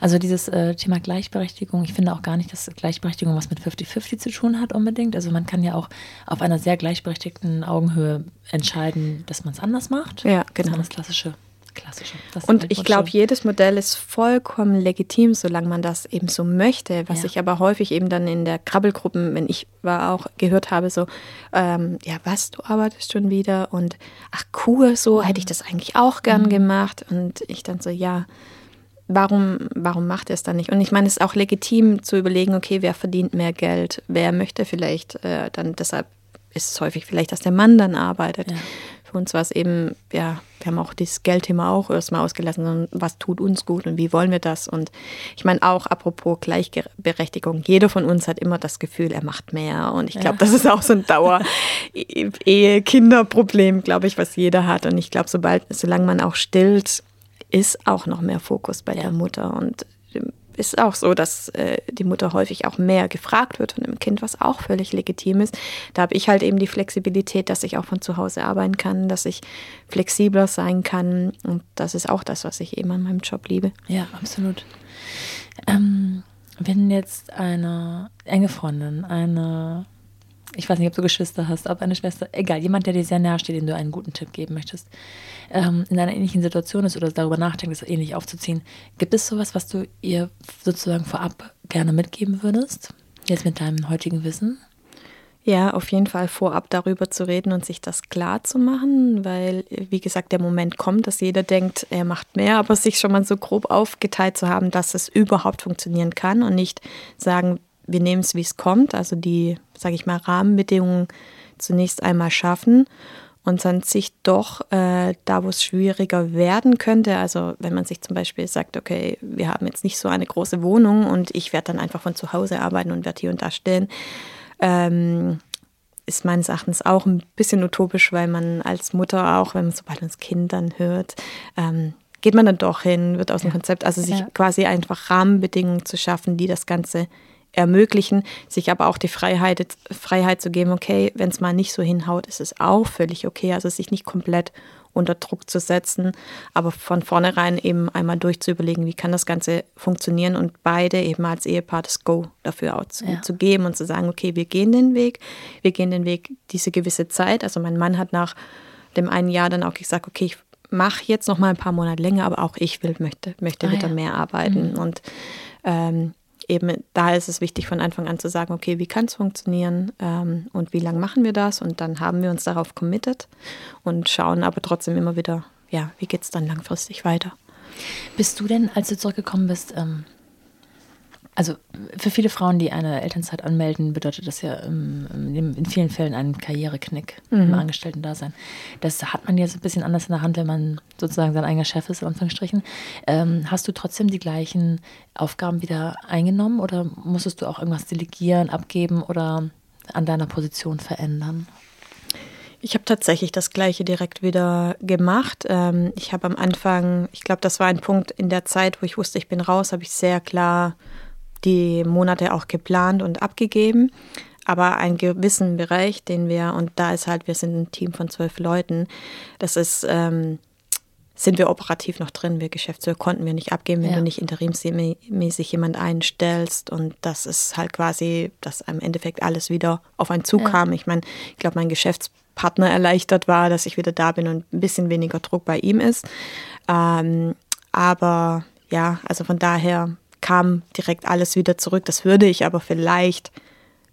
S1: Also dieses äh, Thema Gleichberechtigung, ich finde auch gar nicht, dass Gleichberechtigung was mit 50-50 zu tun hat unbedingt. Also man kann ja auch auf einer sehr gleichberechtigten Augenhöhe entscheiden, dass man es anders macht.
S2: Ja, genau.
S1: Das, das klassische klassische.
S2: und ich glaube, jedes Modell ist vollkommen legitim, solange man das eben so möchte. Was ja. ich aber häufig eben dann in der Krabbelgruppen, wenn ich war auch gehört habe, so, ähm, ja, was, du arbeitest schon wieder und ach cool, so hätte ich das eigentlich auch gern mhm. gemacht. Und ich dann so, ja, warum, warum macht er es dann nicht? Und ich meine, es ist auch legitim zu überlegen, okay, wer verdient mehr Geld, wer möchte vielleicht äh, dann, deshalb ist es häufig vielleicht, dass der Mann dann arbeitet. Ja. Für uns war es eben, ja, wir haben auch dieses Geldthema auch erstmal ausgelassen, sondern was tut uns gut und wie wollen wir das? Und ich meine auch, apropos Gleichberechtigung, jeder von uns hat immer das Gefühl, er macht mehr. Und ich glaube, ja. das ist auch so ein Dauer-Ehe-Kinder-Problem, glaube ich, was jeder hat. Und ich glaube, sobald, solange man auch stillt, ist auch noch mehr Fokus bei ja. der Mutter. Und ist auch so, dass äh, die Mutter häufig auch mehr gefragt wird von dem Kind, was auch völlig legitim ist. Da habe ich halt eben die Flexibilität, dass ich auch von zu Hause arbeiten kann, dass ich flexibler sein kann. Und das ist auch das, was ich eben an meinem Job liebe.
S1: Ja, absolut. Ähm, wenn jetzt eine enge Freundin, eine ich weiß nicht, ob du Geschwister hast, ob eine Schwester, egal, jemand, der dir sehr nahe steht, dem du einen guten Tipp geben möchtest, ähm, in einer ähnlichen Situation ist oder darüber nachdenkt, es ähnlich aufzuziehen, gibt es sowas, was du ihr sozusagen vorab gerne mitgeben würdest? Jetzt mit deinem heutigen Wissen?
S2: Ja, auf jeden Fall vorab darüber zu reden und sich das klar zu machen, weil, wie gesagt, der Moment kommt, dass jeder denkt, er macht mehr, aber sich schon mal so grob aufgeteilt zu haben, dass es überhaupt funktionieren kann und nicht sagen, wir nehmen es, wie es kommt, also die, sage ich mal, Rahmenbedingungen zunächst einmal schaffen und dann sich doch äh, da, wo es schwieriger werden könnte, also wenn man sich zum Beispiel sagt, okay, wir haben jetzt nicht so eine große Wohnung und ich werde dann einfach von zu Hause arbeiten und werde hier und da stehen, ähm, ist meines Erachtens auch ein bisschen utopisch, weil man als Mutter auch, wenn man sobald das Kind dann hört, ähm, geht man dann doch hin, wird aus dem Konzept, also sich ja. quasi einfach Rahmenbedingungen zu schaffen, die das Ganze ermöglichen, sich aber auch die Freiheit, Freiheit zu geben, okay, wenn es mal nicht so hinhaut, ist es auch völlig okay. Also sich nicht komplett unter Druck zu setzen, aber von vornherein eben einmal durchzuüberlegen, wie kann das Ganze funktionieren und beide eben als Ehepaar das Go dafür auch zu, ja. zu geben und zu sagen, okay, wir gehen den Weg, wir gehen den Weg diese gewisse Zeit. Also mein Mann hat nach dem einen Jahr dann auch gesagt, okay, ich mache jetzt noch mal ein paar Monate länger, aber auch ich will, möchte, möchte ah, wieder ja. mehr arbeiten mhm. und ähm, eben da ist es wichtig, von Anfang an zu sagen, okay, wie kann es funktionieren ähm, und wie lange machen wir das? Und dann haben wir uns darauf committed und schauen aber trotzdem immer wieder, ja, wie geht es dann langfristig weiter.
S1: Bist du denn, als du zurückgekommen bist, ähm, also für viele Frauen, die eine Elternzeit anmelden, bedeutet das ja ähm, in vielen Fällen einen Karriereknick mhm. im Angestellten-Dasein. Das hat man jetzt ein bisschen anders in der Hand, wenn man sozusagen sein eigener Chef ist, in Anführungsstrichen. Ähm, hast du trotzdem die gleichen Aufgaben wieder eingenommen oder musstest du auch irgendwas delegieren, abgeben oder an deiner Position verändern?
S2: Ich habe tatsächlich das gleiche direkt wieder gemacht. Ähm, ich habe am Anfang, ich glaube, das war ein Punkt in der Zeit, wo ich wusste, ich bin raus, habe ich sehr klar die Monate auch geplant und abgegeben. Aber einen gewissen Bereich, den wir, und da ist halt, wir sind ein Team von zwölf Leuten, das ist, ähm, sind wir operativ noch drin. Wir Geschäftsführer konnten wir nicht abgeben, wenn ja. du nicht interimsmäßig jemand einstellst. Und das ist halt quasi, dass im Endeffekt alles wieder auf einen Zug kam. Ja. Ich meine, ich glaube, mein Geschäftspartner erleichtert war, dass ich wieder da bin und ein bisschen weniger Druck bei ihm ist. Ähm, aber ja, also von daher kam direkt alles wieder zurück. Das würde ich aber vielleicht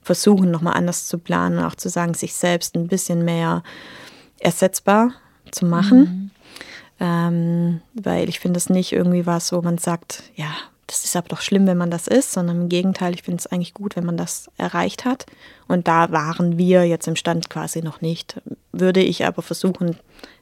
S2: versuchen, nochmal anders zu planen und auch zu sagen, sich selbst ein bisschen mehr ersetzbar zu machen. Mhm. Ähm, weil ich finde es nicht irgendwie was, wo man sagt, ja, das ist aber doch schlimm, wenn man das ist, sondern im Gegenteil, ich finde es eigentlich gut, wenn man das erreicht hat. Und da waren wir jetzt im Stand quasi noch nicht. Würde ich aber versuchen,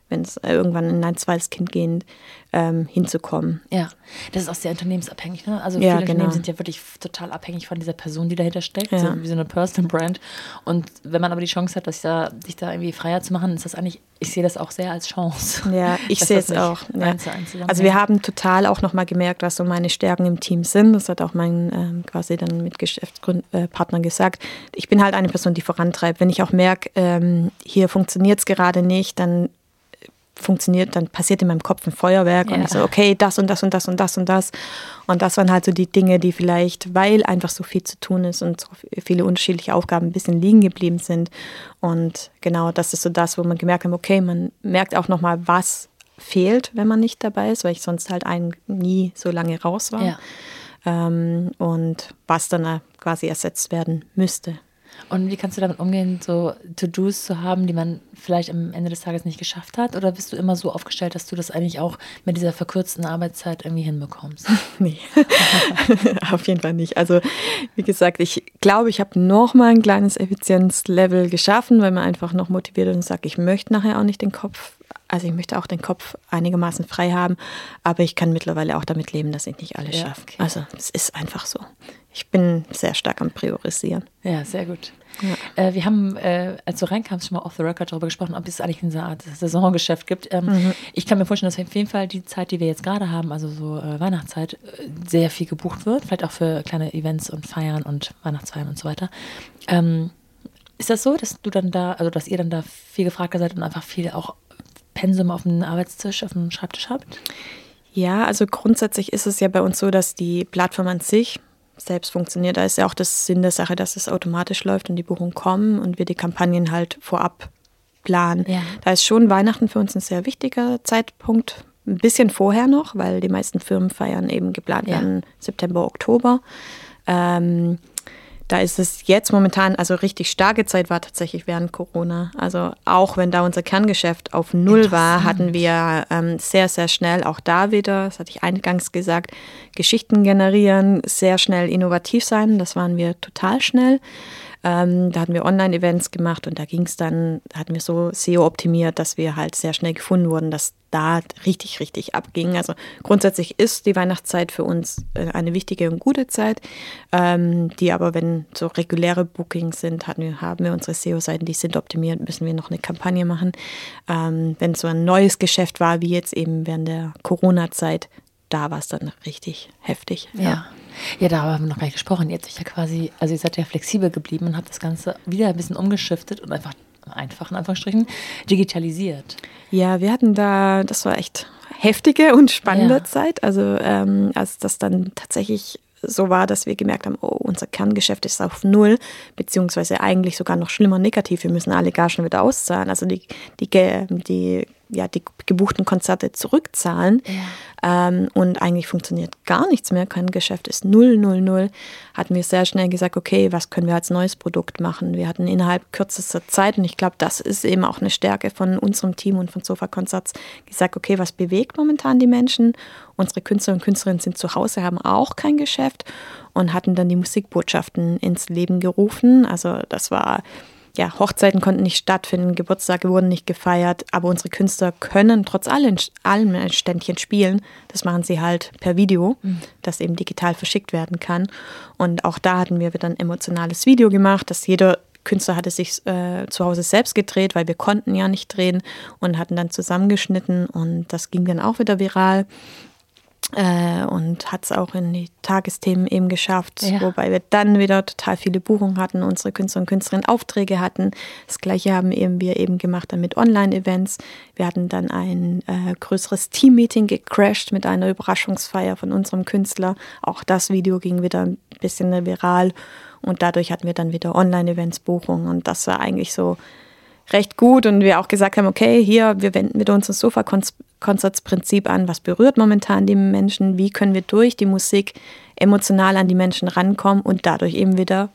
S2: wenn es irgendwann in ein zweites Kind gehen, ähm, hinzukommen.
S1: Ja, das ist auch sehr unternehmensabhängig. Ne? Also viele ja, genau. Unternehmen sind ja wirklich total abhängig von dieser Person, die dahinter steckt, ja. so wie so eine Personal Brand. Und wenn man aber die Chance hat, dass da, sich da irgendwie freier zu machen, ist das eigentlich, ich sehe das auch sehr als Chance.
S2: Ja, ich sehe es auch. Ja. Also wir haben total auch nochmal gemerkt, was so meine Stärken im Team sind. Das hat auch mein ähm, quasi dann mit Geschäftspartner gesagt. Ich bin halt eine Person, die vorantreibt. Wenn ich auch merke, ähm, hier funktioniert es gerade nicht, dann funktioniert, dann passiert in meinem Kopf ein Feuerwerk ja. und ich so, okay, das und das und das und das und das. Und das waren halt so die Dinge, die vielleicht, weil einfach so viel zu tun ist und so viele unterschiedliche Aufgaben ein bisschen liegen geblieben sind. Und genau, das ist so das, wo man gemerkt hat, okay, man merkt auch nochmal, was fehlt, wenn man nicht dabei ist, weil ich sonst halt ein, nie so lange raus war. Ja. Ähm, und was dann quasi ersetzt werden müsste.
S1: Und wie kannst du damit umgehen, so To-Dos zu haben, die man vielleicht am Ende des Tages nicht geschafft hat? Oder bist du immer so aufgestellt, dass du das eigentlich auch mit dieser verkürzten Arbeitszeit irgendwie hinbekommst?
S2: nee, auf jeden Fall nicht. Also wie gesagt, ich glaube, ich habe noch mal ein kleines Effizienzlevel geschaffen, weil man einfach noch motiviert und sagt, ich möchte nachher auch nicht den Kopf also ich möchte auch den Kopf einigermaßen frei haben, aber ich kann mittlerweile auch damit leben, dass ich nicht alles ja, schaffe. Okay. Also es ist einfach so. Ich bin sehr stark am Priorisieren.
S1: Ja, sehr gut. Ja. Äh, wir haben, äh, als du reinkamst, schon mal off the record darüber gesprochen, ob es eigentlich eine Art Saisongeschäft gibt. Ähm, mhm. Ich kann mir vorstellen, dass auf jeden Fall die Zeit, die wir jetzt gerade haben, also so äh, Weihnachtszeit, äh, sehr viel gebucht wird. Vielleicht auch für kleine Events und Feiern und Weihnachtsfeiern und so weiter. Ähm, ist das so, dass du dann da, also dass ihr dann da viel gefragter seid und einfach viel auch Pensum auf dem Arbeitstisch, auf dem Schreibtisch habt?
S2: Ja, also grundsätzlich ist es ja bei uns so, dass die Plattform an sich selbst funktioniert. Da ist ja auch das Sinn der Sache, dass es automatisch läuft und die Buchungen kommen und wir die Kampagnen halt vorab planen. Ja. Da ist schon Weihnachten für uns ein sehr wichtiger Zeitpunkt. Ein bisschen vorher noch, weil die meisten Firmen feiern eben geplant ja. September, Oktober. Ähm, da ist es jetzt momentan, also richtig starke Zeit war tatsächlich während Corona. Also auch wenn da unser Kerngeschäft auf Null war, hatten wir ähm, sehr, sehr schnell auch da wieder, das hatte ich eingangs gesagt, Geschichten generieren, sehr schnell innovativ sein. Das waren wir total schnell. Ähm, da hatten wir Online-Events gemacht und da ging es dann, hatten wir so SEO optimiert, dass wir halt sehr schnell gefunden wurden, dass da richtig, richtig abging. Also grundsätzlich ist die Weihnachtszeit für uns äh, eine wichtige und gute Zeit, ähm, die aber, wenn so reguläre Bookings sind, wir, haben wir unsere SEO-Seiten, die sind optimiert, müssen wir noch eine Kampagne machen. Ähm, wenn so ein neues Geschäft war, wie jetzt eben während der Corona-Zeit, da war es dann richtig heftig.
S1: ja. ja. Ja, darüber haben wir noch gar nicht gesprochen. Ihr habt sich ja quasi, also ihr seid ja flexibel geblieben und habt das Ganze wieder ein bisschen umgeschiftet und einfach, einfach in Anführungsstrichen, digitalisiert.
S2: Ja, wir hatten da, das war echt heftige und spannende ja. Zeit. Also ähm, als das dann tatsächlich so war, dass wir gemerkt haben, oh, unser Kerngeschäft ist auf Null, beziehungsweise eigentlich sogar noch schlimmer negativ. Wir müssen alle Gagen wieder auszahlen. Also die, die, die ja, die gebuchten Konzerte zurückzahlen. Ja. Ähm, und eigentlich funktioniert gar nichts mehr. Kein Geschäft ist null, null, null. Hatten wir sehr schnell gesagt, okay, was können wir als neues Produkt machen? Wir hatten innerhalb kürzester Zeit, und ich glaube, das ist eben auch eine Stärke von unserem Team und von Sofa Concerts, gesagt, okay, was bewegt momentan die Menschen? Unsere Künstler und Künstlerinnen sind zu Hause, haben auch kein Geschäft und hatten dann die Musikbotschaften ins Leben gerufen. Also das war ja, Hochzeiten konnten nicht stattfinden, Geburtstage wurden nicht gefeiert, aber unsere Künstler können trotz allem, allem ein Ständchen spielen. Das machen sie halt per Video, mhm. das eben digital verschickt werden kann. Und auch da hatten wir wieder ein emotionales Video gemacht, dass jeder Künstler hatte sich äh, zu Hause selbst gedreht, weil wir konnten ja nicht drehen und hatten dann zusammengeschnitten und das ging dann auch wieder viral äh, und hat es auch in die Tagesthemen eben geschafft, ja. wobei wir dann wieder total viele Buchungen hatten, unsere Künstler und Künstlerinnen Aufträge hatten. Das gleiche haben eben wir eben gemacht dann mit Online-Events. Wir hatten dann ein äh, größeres Team-Meeting gecrashed mit einer Überraschungsfeier von unserem Künstler. Auch das Video ging wieder ein bisschen viral und dadurch hatten wir dann wieder Online-Events, Buchungen und das war eigentlich so recht gut und wir auch gesagt haben, okay, hier, wir wenden wieder unser Sofa-Konzertsprinzip an, was berührt momentan die Menschen, wie können wir durch die Musik emotional an die Menschen rankommen und dadurch eben wieder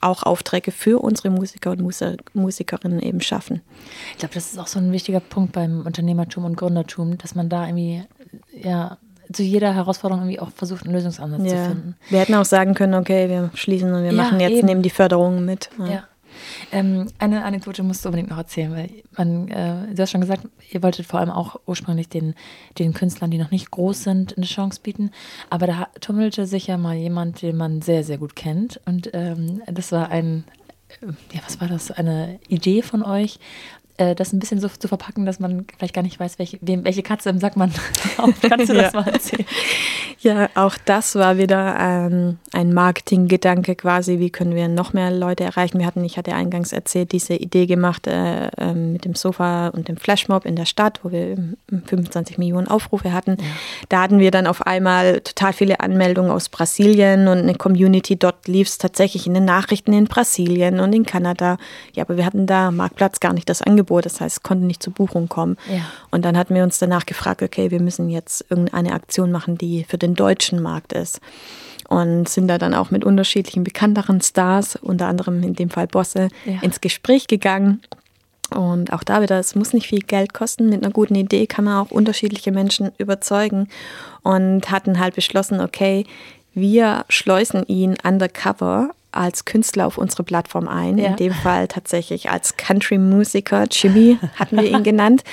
S2: auch Aufträge für unsere Musiker und Musikerinnen eben schaffen.
S1: Ich glaube, das ist auch so ein wichtiger Punkt beim Unternehmertum und Gründertum, dass man da irgendwie, ja, zu jeder Herausforderung irgendwie auch versucht, einen Lösungsansatz ja. zu finden.
S2: Wir hätten auch sagen können, okay, wir schließen und wir ja, machen jetzt, eben. nehmen die Förderungen mit.
S1: Ja. ja. Ähm, eine Anekdote musst du unbedingt noch erzählen, weil man, äh, du hast schon gesagt, ihr wolltet vor allem auch ursprünglich den, den Künstlern, die noch nicht groß sind, eine Chance bieten. Aber da tummelte sich ja mal jemand, den man sehr, sehr gut kennt. Und ähm, das war ein, ja, was war das? Eine Idee von euch, äh, das ein bisschen so zu verpacken, dass man vielleicht gar nicht weiß, welche, wem, welche Katze im Sack man Kannst du das
S2: ja. mal erzählen? Ja, auch das war wieder ähm, ein Marketinggedanke quasi. Wie können wir noch mehr Leute erreichen? Wir hatten, ich hatte eingangs erzählt, diese Idee gemacht äh, äh, mit dem Sofa und dem Flashmob in der Stadt, wo wir 25 Millionen Aufrufe hatten. Ja. Da hatten wir dann auf einmal total viele Anmeldungen aus Brasilien und eine Community. Dort lief es tatsächlich in den Nachrichten in Brasilien und in Kanada. Ja, aber wir hatten da Marktplatz gar nicht das Angebot. Das heißt, konnten nicht zur Buchung kommen. Ja. Und dann hatten wir uns danach gefragt, okay, wir müssen jetzt irgendeine Aktion machen, die für den deutschen Markt ist. Und sind da dann auch mit unterschiedlichen bekannteren Stars, unter anderem in dem Fall Bosse, ja. ins Gespräch gegangen. Und auch da wieder, es muss nicht viel Geld kosten. Mit einer guten Idee kann man auch unterschiedliche Menschen überzeugen. Und hatten halt beschlossen, okay, wir schleusen ihn undercover als Künstler auf unsere Plattform ein. Ja. In dem Fall tatsächlich als Country-Musiker. Jimmy hatten wir ihn genannt.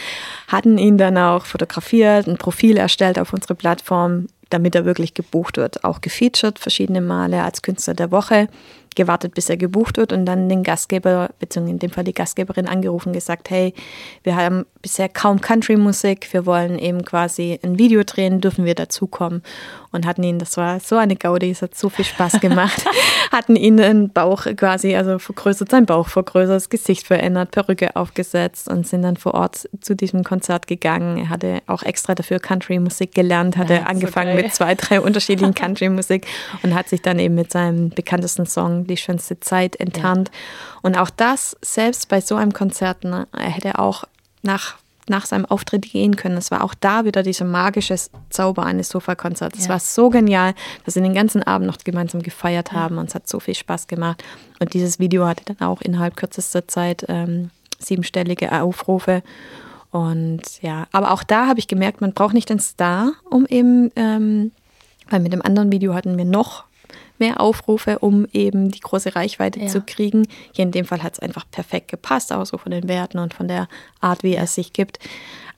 S2: Hatten ihn dann auch fotografiert, ein Profil erstellt auf unsere Plattform damit er wirklich gebucht wird. Auch gefeatured verschiedene Male als Künstler der Woche gewartet, bis er gebucht wird und dann den Gastgeber, beziehungsweise in dem Fall die Gastgeberin angerufen, gesagt, hey, wir haben bisher kaum Country-Musik, wir wollen eben quasi ein Video drehen, dürfen wir dazukommen? Und hatten ihn, das war so eine Gaudi, es hat so viel Spaß gemacht, hatten ihn den Bauch quasi, also vergrößert, sein Bauch vergrößert, das Gesicht verändert, Perücke aufgesetzt und sind dann vor Ort zu diesem Konzert gegangen. Er hatte auch extra dafür Country-Musik gelernt, hatte ja, angefangen so mit zwei, drei unterschiedlichen Country-Musik und hat sich dann eben mit seinem bekanntesten Song die schönste Zeit enttarnt. Ja. Und auch das, selbst bei so einem Konzert, ne, er hätte auch nach, nach seinem Auftritt gehen können. Es war auch da wieder dieser magische Zauber eines Sofakonzerts. Es ja. war so genial, dass sie den ganzen Abend noch gemeinsam gefeiert haben und es hat so viel Spaß gemacht. Und dieses Video hatte dann auch innerhalb kürzester Zeit ähm, siebenstellige Aufrufe. Und ja, aber auch da habe ich gemerkt, man braucht nicht den Star, um eben, ähm, weil mit dem anderen Video hatten wir noch mehr Aufrufe, um eben die große Reichweite ja. zu kriegen. Hier in dem Fall hat es einfach perfekt gepasst, auch so von den Werten und von der Art, wie er es sich gibt.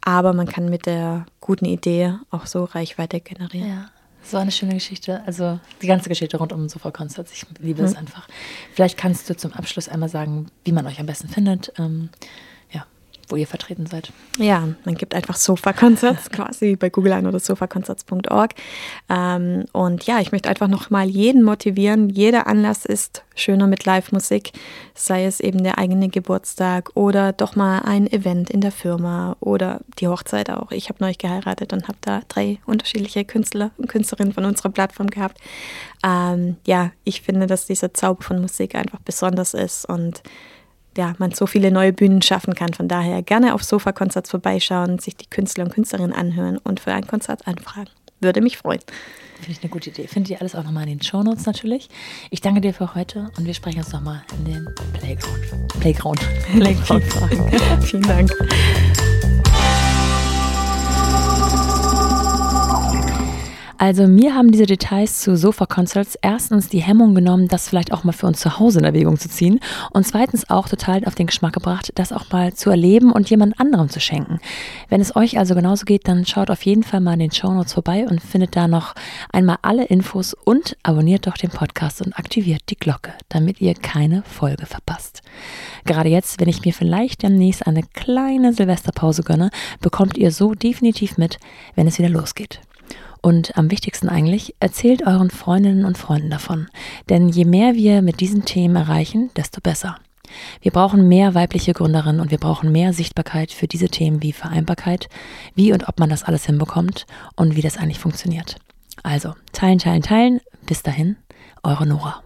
S2: Aber man kann mit der guten Idee auch so Reichweite generieren.
S1: Ja. So eine schöne Geschichte. Also die ganze Geschichte rund um Sofa Concerts. Ich liebe mhm. es einfach. Vielleicht kannst du zum Abschluss einmal sagen, wie man euch am besten findet. Ähm, wo ihr vertreten seid.
S2: Ja, man gibt einfach Sofa-Concerts quasi bei Google ein oder sofaconcerts.org. Ähm, und ja, ich möchte einfach nochmal jeden motivieren. Jeder Anlass ist schöner mit Live-Musik, sei es eben der eigene Geburtstag oder doch mal ein Event in der Firma oder die Hochzeit auch. Ich habe neulich geheiratet und habe da drei unterschiedliche Künstler und Künstlerinnen von unserer Plattform gehabt. Ähm, ja, ich finde, dass dieser Zauber von Musik einfach besonders ist und ja, man so viele neue Bühnen schaffen kann. Von daher gerne auf Sofa-Konzerts vorbeischauen, sich die Künstler und Künstlerinnen anhören und für ein Konzert anfragen. Würde mich freuen.
S1: Finde ich eine gute Idee. Findet ihr alles auch nochmal in den Shownotes natürlich. Ich danke dir für heute und wir sprechen uns nochmal in den Playground. Playground. Playground.
S2: Vielen Dank.
S1: Also mir haben diese Details zu Sofa-Concerts erstens die Hemmung genommen, das vielleicht auch mal für uns zu Hause in Erwägung zu ziehen und zweitens auch total auf den Geschmack gebracht, das auch mal zu erleben und jemand anderem zu schenken. Wenn es euch also genauso geht, dann schaut auf jeden Fall mal in den Show Notes vorbei und findet da noch einmal alle Infos und abonniert doch den Podcast und aktiviert die Glocke, damit ihr keine Folge verpasst. Gerade jetzt, wenn ich mir vielleicht demnächst eine kleine Silvesterpause gönne, bekommt ihr so definitiv mit, wenn es wieder losgeht. Und am wichtigsten eigentlich, erzählt euren Freundinnen und Freunden davon. Denn je mehr wir mit diesen Themen erreichen, desto besser. Wir brauchen mehr weibliche Gründerinnen und wir brauchen mehr Sichtbarkeit für diese Themen wie Vereinbarkeit, wie und ob man das alles hinbekommt und wie das eigentlich funktioniert. Also, teilen, teilen, teilen. Bis dahin, eure Nora.